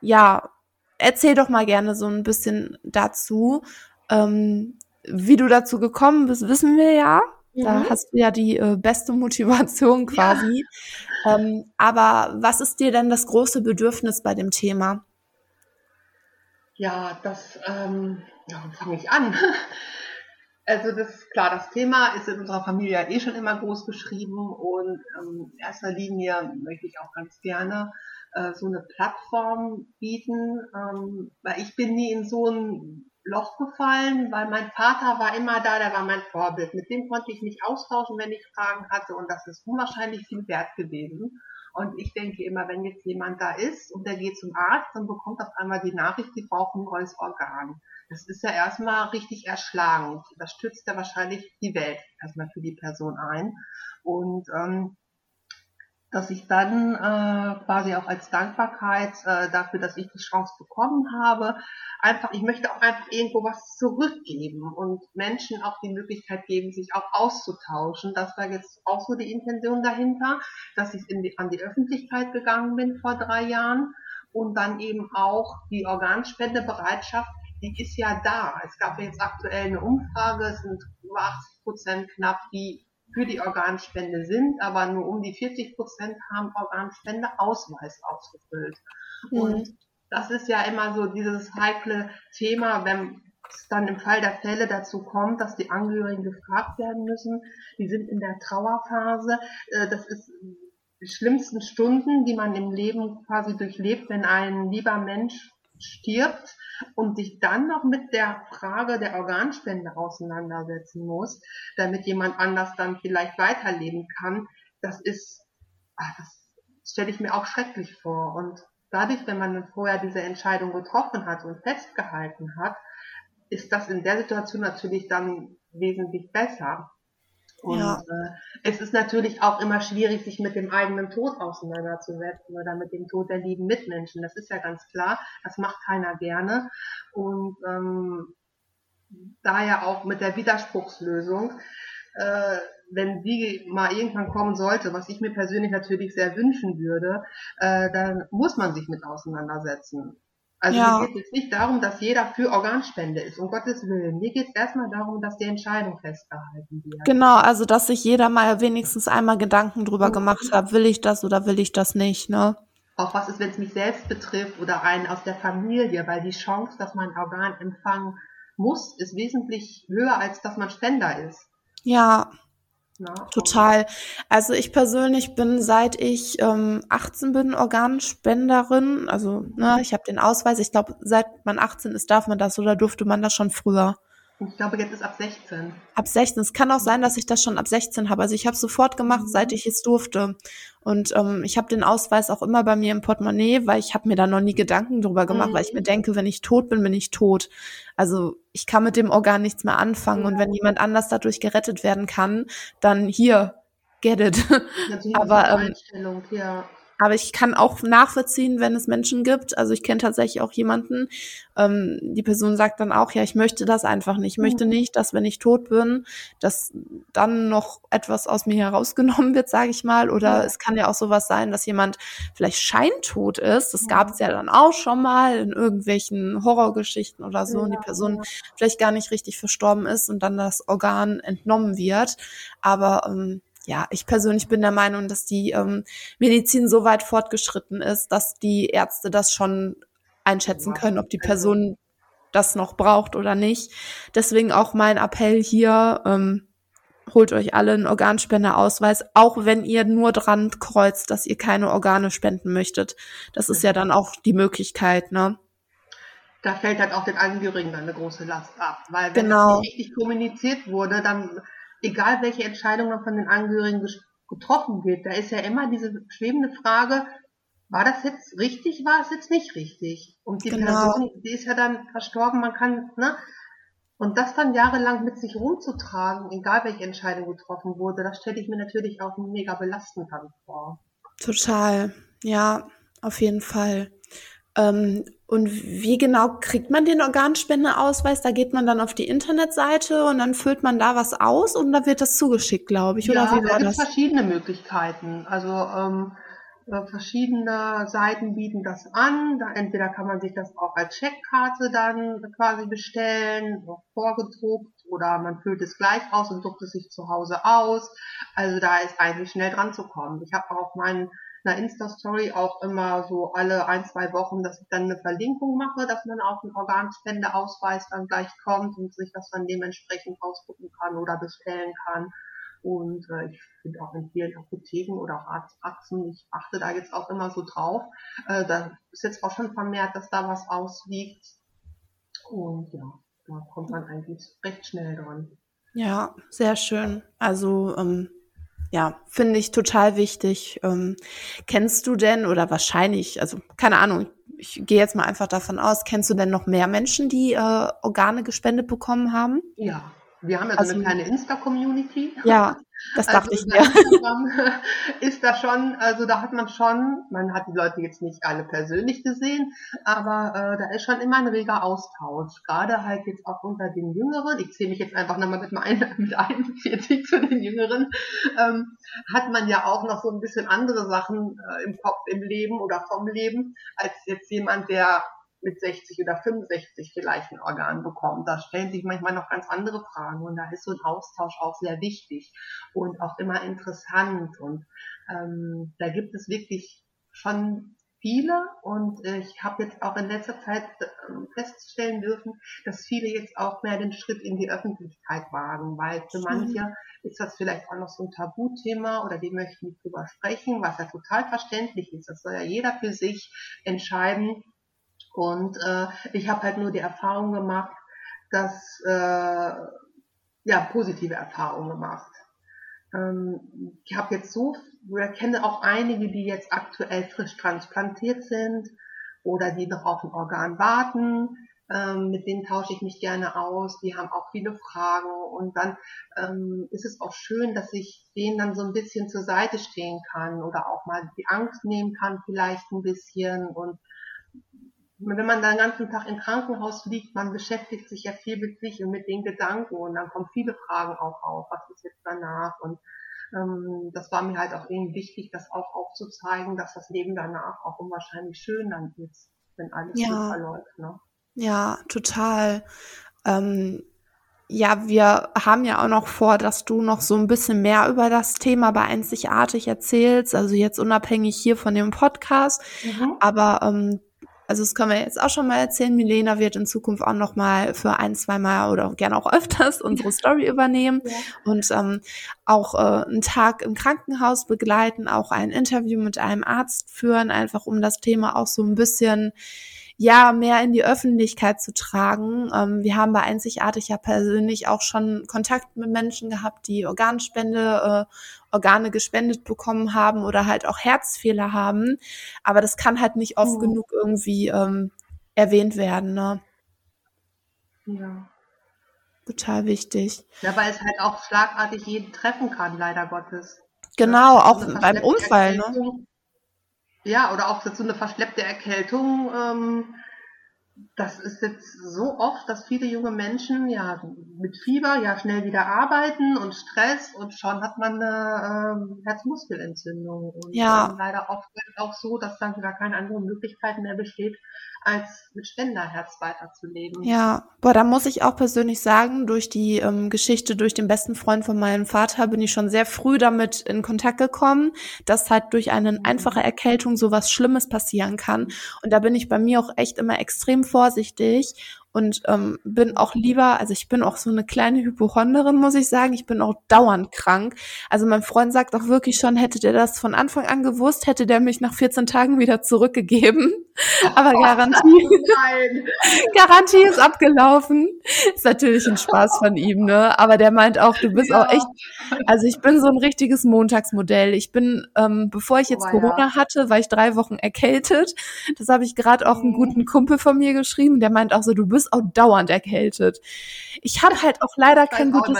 ja. ja. erzähl doch mal gerne so ein bisschen dazu. Ähm, wie du dazu gekommen bist, wissen wir ja. Mhm. Da hast du ja die äh, beste Motivation quasi. Ja. Ähm, aber was ist dir denn das große Bedürfnis bei dem Thema? Ja, das, ähm, ja, wo fange ich an? Also das klar, das Thema ist in unserer Familie eh schon immer groß geschrieben und ähm, in erster Linie möchte ich auch ganz gerne äh, so eine Plattform bieten, ähm, weil ich bin nie in so ein Loch gefallen, weil mein Vater war immer da, der war mein Vorbild. Mit dem konnte ich mich austauschen, wenn ich Fragen hatte und das ist unwahrscheinlich viel wert gewesen. Und ich denke immer, wenn jetzt jemand da ist und der geht zum Arzt, dann bekommt auf einmal die Nachricht, die brauchen ein neues Organ. Das ist ja erstmal richtig erschlagend. Das stützt ja wahrscheinlich die Welt erstmal für die Person ein. Und ähm, dass ich dann äh, quasi auch als Dankbarkeit äh, dafür, dass ich die Chance bekommen habe, einfach, ich möchte auch einfach irgendwo was zurückgeben und Menschen auch die Möglichkeit geben, sich auch auszutauschen. Das war jetzt auch so die Intention dahinter, dass ich die, an die Öffentlichkeit gegangen bin vor drei Jahren und dann eben auch die Organspendebereitschaft, die ist ja da. Es gab jetzt aktuell eine Umfrage, es sind über 80 Prozent knapp, die für die Organspende sind, aber nur um die 40 Prozent haben Organspendeausweis ausgefüllt. Mhm. Und das ist ja immer so dieses heikle Thema, wenn es dann im Fall der Fälle dazu kommt, dass die Angehörigen gefragt werden müssen. Die sind in der Trauerphase. Äh, das ist die schlimmsten Stunden, die man im Leben quasi durchlebt, wenn ein lieber Mensch stirbt und sich dann noch mit der Frage der Organspende auseinandersetzen muss, damit jemand anders dann vielleicht weiterleben kann, das ist, ach, das stelle ich mir auch schrecklich vor. Und dadurch, wenn man vorher diese Entscheidung getroffen hat und festgehalten hat, ist das in der Situation natürlich dann wesentlich besser. Und ja. äh, es ist natürlich auch immer schwierig, sich mit dem eigenen Tod auseinanderzusetzen oder mit dem Tod der lieben Mitmenschen. Das ist ja ganz klar. Das macht keiner gerne. Und ähm, daher auch mit der Widerspruchslösung, äh, wenn die mal irgendwann kommen sollte, was ich mir persönlich natürlich sehr wünschen würde, äh, dann muss man sich mit auseinandersetzen. Also ja. mir geht es nicht darum, dass jeder für Organspende ist, um Gottes Willen. Mir geht es erstmal darum, dass die Entscheidung festgehalten wird. Genau, also dass sich jeder mal wenigstens einmal Gedanken drüber mhm. gemacht hat, will ich das oder will ich das nicht, ne? Auch was ist, wenn es mich selbst betrifft oder einen aus der Familie, weil die Chance, dass man ein Organ empfangen muss, ist wesentlich höher, als dass man Spender ist. Ja, ja, Total. Also ich persönlich bin, seit ich ähm, 18 bin, Organspenderin. Also ne, ich habe den Ausweis. Ich glaube, seit man 18 ist, darf man das oder durfte man das schon früher? Ich glaube, jetzt ist ab 16. Ab 16. Es kann auch sein, dass ich das schon ab 16 habe. Also ich habe sofort gemacht, mhm. seit ich es durfte. Und ähm, ich habe den Ausweis auch immer bei mir im Portemonnaie, weil ich habe mir da noch nie Gedanken drüber gemacht, mhm. weil ich mir mhm. denke, wenn ich tot bin, bin ich tot. Also ich kann mit dem Organ nichts mehr anfangen. Ja. Und wenn jemand anders dadurch gerettet werden kann, dann hier, get it. Aber ähm, ja. Aber ich kann auch nachvollziehen, wenn es Menschen gibt. Also ich kenne tatsächlich auch jemanden, ähm, die Person sagt dann auch, ja, ich möchte das einfach nicht. Ich möchte mhm. nicht, dass wenn ich tot bin, dass dann noch etwas aus mir herausgenommen wird, sage ich mal. Oder es kann ja auch sowas sein, dass jemand vielleicht scheintot ist. Das gab es ja dann auch schon mal in irgendwelchen Horrorgeschichten oder so. Und die Person vielleicht gar nicht richtig verstorben ist und dann das Organ entnommen wird. Aber ähm, ja, ich persönlich bin der Meinung, dass die ähm, Medizin so weit fortgeschritten ist, dass die Ärzte das schon einschätzen können, ob die Person das noch braucht oder nicht. Deswegen auch mein Appell hier, ähm, holt euch alle einen Organspendeausweis, auch wenn ihr nur dran kreuzt, dass ihr keine Organe spenden möchtet. Das ist ja dann auch die Möglichkeit, ne? Da fällt halt auch den Angehörigen dann eine große Last ab, weil wenn genau. es nicht richtig kommuniziert wurde, dann egal welche Entscheidung von den Angehörigen getroffen wird, da ist ja immer diese schwebende Frage, war das jetzt richtig, war es jetzt nicht richtig? Und die genau. Person, die ist ja dann verstorben, man kann, ne? Und das dann jahrelang mit sich rumzutragen, egal welche Entscheidung getroffen wurde, das stelle ich mir natürlich auch mega belastend vor. Total, ja, auf jeden Fall. Ähm, und wie genau kriegt man den Organspendeausweis? Da geht man dann auf die Internetseite und dann füllt man da was aus und dann wird das zugeschickt, glaube ich. Oder ja, da gibt es verschiedene Möglichkeiten. Also ähm, äh, verschiedene Seiten bieten das an. Da entweder kann man sich das auch als Checkkarte dann quasi bestellen, vorgedruckt, oder man füllt es gleich aus und druckt es sich zu Hause aus. Also da ist eigentlich schnell dran zu kommen. Ich habe auch meinen einer Insta-Story auch immer so alle ein, zwei Wochen, dass ich dann eine Verlinkung mache, dass man auf den Organspendeausweis dann gleich kommt und sich das dann dementsprechend ausdrucken kann oder bestellen kann. Und äh, ich finde auch in vielen Apotheken oder Arztpraxen, ich achte da jetzt auch immer so drauf. Äh, da ist jetzt auch schon vermehrt, dass da was ausliegt. Und ja, da kommt man eigentlich recht schnell dran. Ja, sehr schön. Also ähm, ja, finde ich total wichtig. Ähm, kennst du denn oder wahrscheinlich, also keine Ahnung, ich gehe jetzt mal einfach davon aus, kennst du denn noch mehr Menschen, die äh, Organe gespendet bekommen haben? Ja, wir haben ja so also, eine kleine Insta-Community. Ja, das dachte also, ich mir. ist da schon, also da hat man schon, man hat die Leute jetzt nicht alle persönlich gesehen, aber äh, da ist schon immer ein reger Austausch. Gerade halt jetzt auch unter den Jüngeren, ich zähle mich jetzt einfach nochmal mit, mein, mit 41 zu den Jüngeren, ähm, hat man ja auch noch so ein bisschen andere Sachen äh, im Kopf, im Leben oder vom Leben, als jetzt jemand, der mit 60 oder 65 vielleicht ein Organ bekommt. Da stellen sich manchmal noch ganz andere Fragen und da ist so ein Austausch auch sehr wichtig und auch immer interessant und ähm, da gibt es wirklich schon viele und ich habe jetzt auch in letzter Zeit ähm, feststellen dürfen, dass viele jetzt auch mehr den Schritt in die Öffentlichkeit wagen, weil für manche ist das vielleicht auch noch so ein Tabuthema oder die möchten nicht drüber sprechen, was ja total verständlich ist. Das soll ja jeder für sich entscheiden, und äh, ich habe halt nur die Erfahrung gemacht, dass äh, ja positive Erfahrungen gemacht. Ähm, ich habe jetzt so, oder kenne auch einige, die jetzt aktuell frisch transplantiert sind oder die noch auf ein Organ warten. Ähm, mit denen tausche ich mich gerne aus. Die haben auch viele Fragen und dann ähm, ist es auch schön, dass ich denen dann so ein bisschen zur Seite stehen kann oder auch mal die Angst nehmen kann vielleicht ein bisschen und wenn man den ganzen Tag im Krankenhaus liegt, man beschäftigt sich ja viel mit sich und mit den Gedanken und dann kommen viele Fragen auch auf, was ist jetzt danach und ähm, das war mir halt auch eben wichtig, das auch aufzuzeigen, dass das Leben danach auch unwahrscheinlich schön dann ist, wenn alles ja. gut verläuft. Ne? Ja, total. Ähm, ja, wir haben ja auch noch vor, dass du noch so ein bisschen mehr über das Thema bei Einzigartig erzählst, also jetzt unabhängig hier von dem Podcast. Mhm. Aber ähm, also das können wir jetzt auch schon mal erzählen. Milena wird in Zukunft auch noch mal für ein, zwei Mal oder gerne auch öfters unsere Story übernehmen ja. und ähm, auch äh, einen Tag im Krankenhaus begleiten, auch ein Interview mit einem Arzt führen, einfach um das Thema auch so ein bisschen ja mehr in die Öffentlichkeit zu tragen. Ähm, wir haben bei Einzigartig ja persönlich auch schon Kontakt mit Menschen gehabt, die Organspende, äh, Organe gespendet bekommen haben oder halt auch Herzfehler haben. Aber das kann halt nicht oft oh. genug irgendwie ähm, erwähnt werden. Ne? Ja. Total wichtig. Ja, weil es halt auch schlagartig jeden treffen kann, leider Gottes. Genau, auch beim Unfall, ne? Ja, oder auch so eine verschleppte Erkältung. Ähm, das ist jetzt so oft, dass viele junge Menschen ja mit Fieber ja schnell wieder arbeiten und Stress und schon hat man eine ähm, Herzmuskelentzündung. Und ja. leider oft auch so, dass dann gar keine andere Möglichkeit mehr besteht, als mit Spenderherz weiterzuleben. Ja, boah, da muss ich auch persönlich sagen, durch die ähm, Geschichte, durch den besten Freund von meinem Vater bin ich schon sehr früh damit in Kontakt gekommen, dass halt durch eine mhm. einfache Erkältung sowas Schlimmes passieren kann. Und da bin ich bei mir auch echt immer extrem vorsichtig und ähm, bin auch lieber, also ich bin auch so eine kleine Hypochonderin, muss ich sagen. Ich bin auch dauernd krank. Also mein Freund sagt auch wirklich schon, hätte der das von Anfang an gewusst, hätte der mich nach 14 Tagen wieder zurückgegeben. Aber oh, Garantie, Garantie ist abgelaufen. Ist natürlich ein Spaß von ihm, ne? Aber der meint auch, du bist ja. auch echt, also ich bin so ein richtiges Montagsmodell. Ich bin, ähm, bevor ich jetzt oh, Corona ja. hatte, war ich drei Wochen erkältet. Das habe ich gerade auch einen mhm. guten Kumpel von mir geschrieben. Der meint auch so, du bist bist auch dauernd erkältet. Ich habe halt auch leider kein gutes.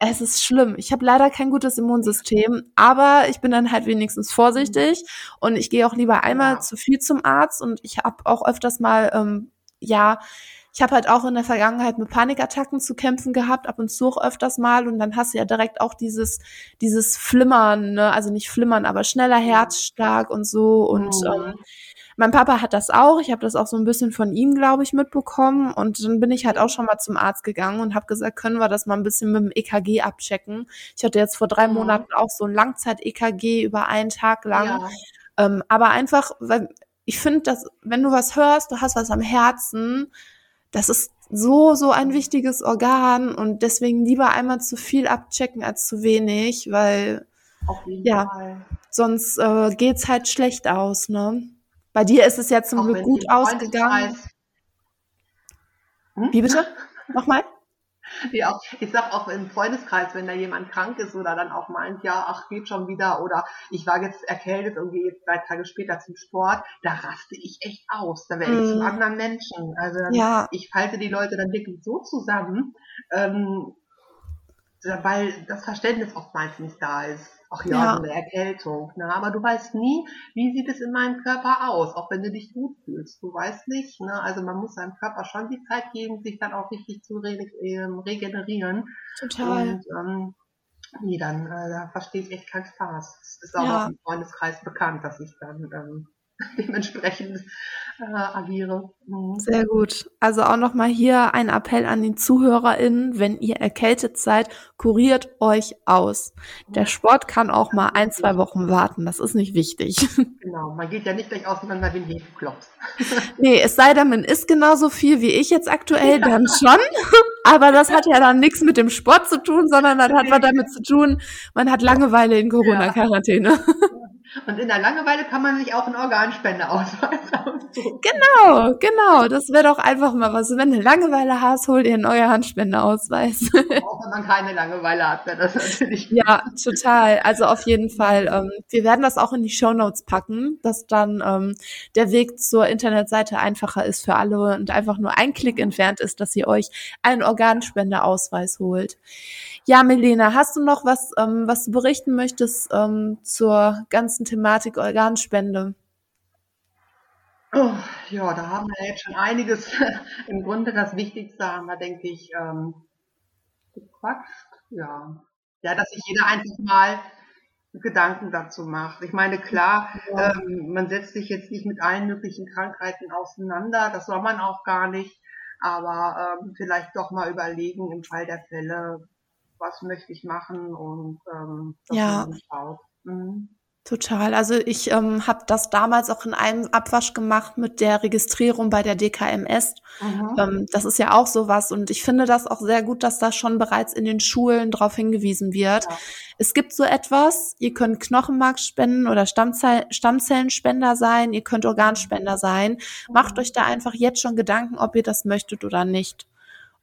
Es ist schlimm. Ich habe leider kein gutes Immunsystem, aber ich bin dann halt wenigstens vorsichtig und ich gehe auch lieber einmal ja. zu viel zum Arzt und ich habe auch öfters mal, ähm, ja, ich habe halt auch in der Vergangenheit mit Panikattacken zu kämpfen gehabt, ab und zu auch öfters mal und dann hast du ja direkt auch dieses dieses Flimmern, ne? also nicht Flimmern, aber schneller Herzschlag und so und mhm. ähm, mein Papa hat das auch. Ich habe das auch so ein bisschen von ihm, glaube ich, mitbekommen. Und dann bin ich halt auch schon mal zum Arzt gegangen und habe gesagt, können wir das mal ein bisschen mit dem EKG abchecken. Ich hatte jetzt vor drei mhm. Monaten auch so ein Langzeit-EKG über einen Tag lang. Ja. Ähm, aber einfach, weil ich finde, dass wenn du was hörst, du hast was am Herzen, das ist so, so ein wichtiges Organ und deswegen lieber einmal zu viel abchecken als zu wenig, weil ja, Fall. sonst äh, geht's halt schlecht aus, ne? Bei dir ist es ja zum auch Glück gut ausgegangen. Hm? Wie bitte? Nochmal? Ja, ich sag auch im Freundeskreis, wenn da jemand krank ist oder dann auch meint, ja, ach, geht schon wieder oder ich war jetzt erkältet und gehe jetzt drei Tage später zum Sport, da raste ich echt aus. Da werde ich mm. zum anderen Menschen. Also ja. ich falte die Leute dann wirklich so zusammen, ähm, weil das Verständnis oftmals nicht da ist. Ach ja, ja. so eine Erkältung. Ne? Aber du weißt nie, wie sieht es in meinem Körper aus, auch wenn du dich gut fühlst. Du weißt nicht. Ne? Also man muss seinem Körper schon die Zeit geben, sich dann auch richtig zu re ähm, regenerieren. Total. Und ähm, nee, dann äh, da verstehe ich echt keinen Spaß. Es ist auch ja. im Freundeskreis bekannt, dass ich dann ähm, dementsprechend äh, agiere. Mhm. Sehr gut. Also auch nochmal hier ein Appell an die ZuhörerInnen, wenn ihr erkältet seid, kuriert euch aus. Der Sport kann auch mal ein, zwei Wochen warten. Das ist nicht wichtig. Genau, man geht ja nicht gleich auseinander wie ein Hefeklops. nee, es sei denn, man isst genauso viel wie ich jetzt aktuell, dann schon. Aber das hat ja dann nichts mit dem Sport zu tun, sondern das hat was damit zu tun, man hat Langeweile in Corona-Quarantäne. Und in der Langeweile kann man sich auch einen Organspendeausweis aussuchen. Genau, genau. Das wäre doch einfach mal was. Wenn du Langeweile hast, hol dir einen Organspendeausweis. Auch wenn man keine Langeweile hat, wäre das natürlich. Ja, total. Also auf jeden Fall. Ähm, wir werden das auch in die Show Notes packen, dass dann ähm, der Weg zur Internetseite einfacher ist für alle und einfach nur ein Klick entfernt ist, dass ihr euch einen Organspendeausweis holt. Ja, Melena, hast du noch was, ähm, was du berichten möchtest ähm, zur ganzen Thematik Organspende? Oh, ja, da haben wir jetzt schon einiges. Im Grunde das Wichtigste haben wir, denke ich, ähm, gequatscht. Ja. ja, dass sich jeder einfach mal Gedanken dazu macht. Ich meine, klar, ja. ähm, man setzt sich jetzt nicht mit allen möglichen Krankheiten auseinander, das soll man auch gar nicht, aber ähm, vielleicht doch mal überlegen im Fall der Fälle, was möchte ich machen und ähm, ja. Mhm. Total. Also ich ähm, habe das damals auch in einem Abwasch gemacht mit der Registrierung bei der DKMS. Mhm. Ähm, das ist ja auch sowas und ich finde das auch sehr gut, dass da schon bereits in den Schulen darauf hingewiesen wird. Ja. Es gibt so etwas, ihr könnt Knochenmark spenden oder Stammzell Stammzellenspender sein, ihr könnt Organspender sein. Mhm. Macht euch da einfach jetzt schon Gedanken, ob ihr das möchtet oder nicht.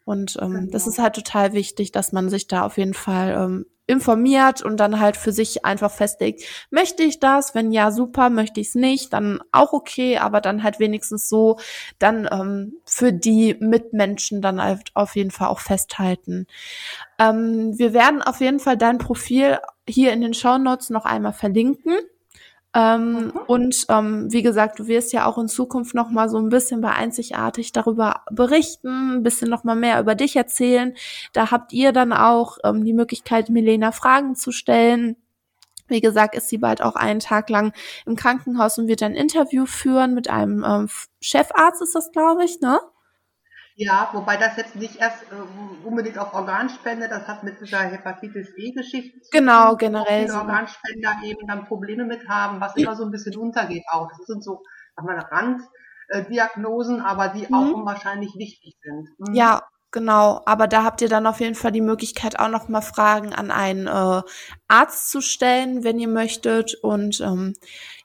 Und ähm, genau. das ist halt total wichtig, dass man sich da auf jeden Fall ähm, informiert und dann halt für sich einfach festlegt, möchte ich das? Wenn ja, super, möchte ich es nicht, dann auch okay, aber dann halt wenigstens so, dann ähm, für die Mitmenschen dann halt auf jeden Fall auch festhalten. Ähm, wir werden auf jeden Fall dein Profil hier in den Show Notes noch einmal verlinken. Ähm, mhm. Und ähm, wie gesagt, du wirst ja auch in Zukunft noch mal so ein bisschen bei Einzigartig darüber berichten, ein bisschen noch mal mehr über dich erzählen. Da habt ihr dann auch ähm, die Möglichkeit, Milena Fragen zu stellen. Wie gesagt, ist sie bald auch einen Tag lang im Krankenhaus und wird ein Interview führen mit einem ähm, Chefarzt, ist das, glaube ich, ne? Ja, wobei das jetzt nicht erst äh, unbedingt auf Organspende, das hat mit dieser Hepatitis E-Geschichte zu genau, tun. Genau, generell. Viele Organspender eben dann Probleme mit haben, was immer so ein bisschen untergeht auch. Das sind so, sag mal, Rand, äh, aber die mhm. auch unwahrscheinlich wichtig sind. Mhm. Ja, Genau, aber da habt ihr dann auf jeden Fall die Möglichkeit, auch noch mal Fragen an einen äh, Arzt zu stellen, wenn ihr möchtet. Und ähm,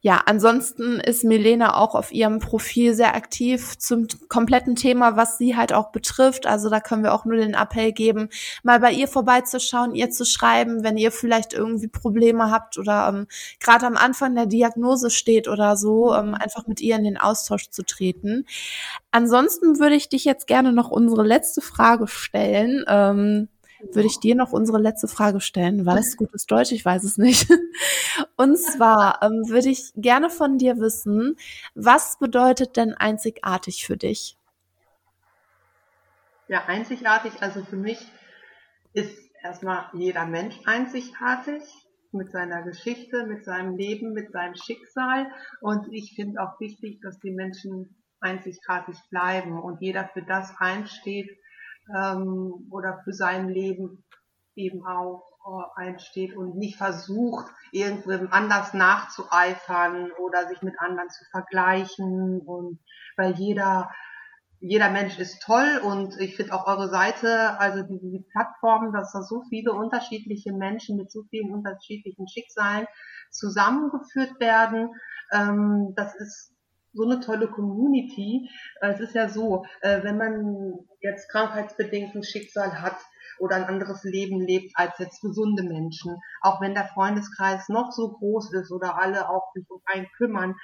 ja, ansonsten ist Milena auch auf ihrem Profil sehr aktiv zum kompletten Thema, was sie halt auch betrifft. Also da können wir auch nur den Appell geben, mal bei ihr vorbeizuschauen, ihr zu schreiben, wenn ihr vielleicht irgendwie Probleme habt oder ähm, gerade am Anfang der Diagnose steht oder so, ähm, einfach mit ihr in den Austausch zu treten. Ansonsten würde ich dich jetzt gerne noch unsere letzte Frage stellen. Ähm, würde ich dir noch unsere letzte Frage stellen. Das gutes Deutsch? Ich weiß es nicht. Und zwar ähm, würde ich gerne von dir wissen, was bedeutet denn einzigartig für dich? Ja, einzigartig, also für mich ist erstmal jeder Mensch einzigartig mit seiner Geschichte, mit seinem Leben, mit seinem Schicksal. Und ich finde auch wichtig, dass die Menschen einzigartig bleiben und jeder für das einsteht, ähm, oder für sein Leben eben auch äh, einsteht und nicht versucht, irgendwem anders nachzueifern oder sich mit anderen zu vergleichen und weil jeder jeder Mensch ist toll und ich finde auch eure Seite, also die, die Plattform, dass da so viele unterschiedliche Menschen mit so vielen unterschiedlichen Schicksalen zusammengeführt werden, ähm, das ist so eine tolle Community. Äh, es ist ja so, äh, wenn man jetzt krankheitsbedingt ein Schicksal hat oder ein anderes Leben lebt als jetzt gesunde Menschen, auch wenn der Freundeskreis noch so groß ist oder alle auch sich um einen kümmern,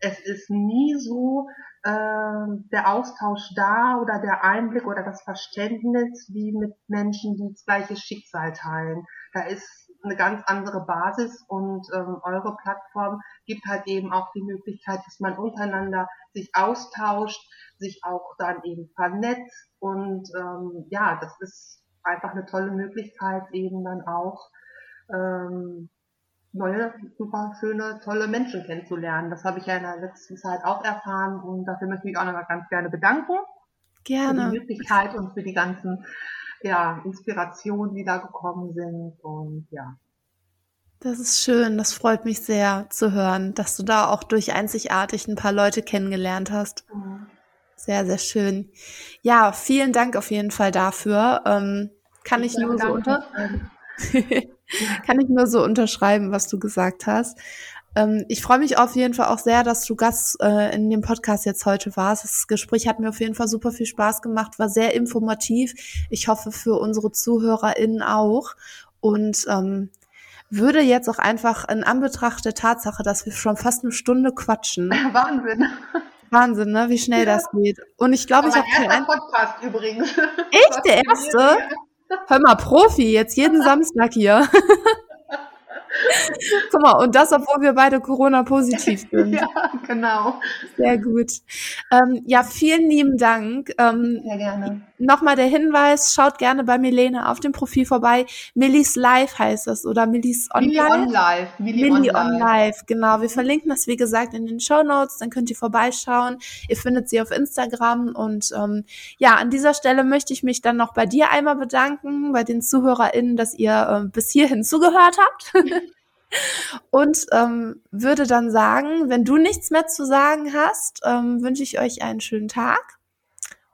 es ist nie so äh, der Austausch da oder der Einblick oder das Verständnis wie mit Menschen, die das gleiche Schicksal teilen. Da ist eine ganz andere Basis und ähm, eure Plattform gibt halt eben auch die Möglichkeit, dass man untereinander sich austauscht, sich auch dann eben vernetzt und ähm, ja, das ist einfach eine tolle Möglichkeit eben dann auch ähm, neue, super schöne, tolle Menschen kennenzulernen. Das habe ich ja in der letzten Zeit auch erfahren und dafür möchte ich mich auch nochmal ganz gerne bedanken. Gerne. Für die Möglichkeit und für die ganzen ja, Inspirationen, die da gekommen sind und ja. Das ist schön, das freut mich sehr zu hören, dass du da auch durch einzigartig ein paar Leute kennengelernt hast. Mhm. Sehr, sehr schön. Ja, vielen Dank auf jeden Fall dafür. Ähm, kann ich, ich nur so unterschreiben. kann ich nur so unterschreiben, was du gesagt hast. Ähm, ich freue mich auf jeden Fall auch sehr, dass du Gast äh, in dem Podcast jetzt heute warst. Das Gespräch hat mir auf jeden Fall super viel Spaß gemacht, war sehr informativ. Ich hoffe für unsere ZuhörerInnen auch. Und ähm, würde jetzt auch einfach in Anbetracht der Tatsache, dass wir schon fast eine Stunde quatschen. Wahnsinn. Wahnsinn, ne? Wie schnell ja. das geht. Und ich glaube, ich habe keinen ein Podcast übrigens. Echt der erste? Hör mal, Profi, jetzt jeden Samstag hier. Guck mal, und das, obwohl wir beide Corona-positiv sind. ja, genau. Sehr gut. Ähm, ja, vielen lieben Dank. Ähm, Sehr gerne. Nochmal der Hinweis, schaut gerne bei Milene auf dem Profil vorbei. Millis Live heißt das oder Millis On Milli On Live. Milli, Milli On, on Live, genau. Wir verlinken das, wie gesagt, in den Show Notes, dann könnt ihr vorbeischauen. Ihr findet sie auf Instagram und ähm, ja, an dieser Stelle möchte ich mich dann noch bei dir einmal bedanken, bei den ZuhörerInnen, dass ihr äh, bis hierhin zugehört habt. Und ähm, würde dann sagen, wenn du nichts mehr zu sagen hast, ähm, wünsche ich euch einen schönen Tag.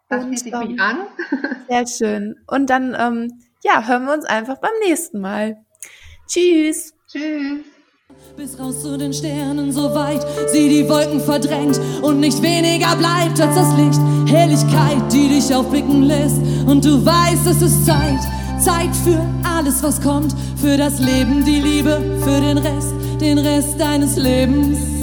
Das schließe ich ähm, mich an. Sehr schön. Und dann, ähm, ja, hören wir uns einfach beim nächsten Mal. Tschüss. Tschüss. Bis raus zu den Sternen, so weit sie die Wolken verdrängt und nicht weniger bleibt als das Licht. Helligkeit, die dich aufblicken lässt und du weißt, es ist Zeit Zeit für alles, was kommt, für das Leben, die Liebe, für den Rest, den Rest deines Lebens.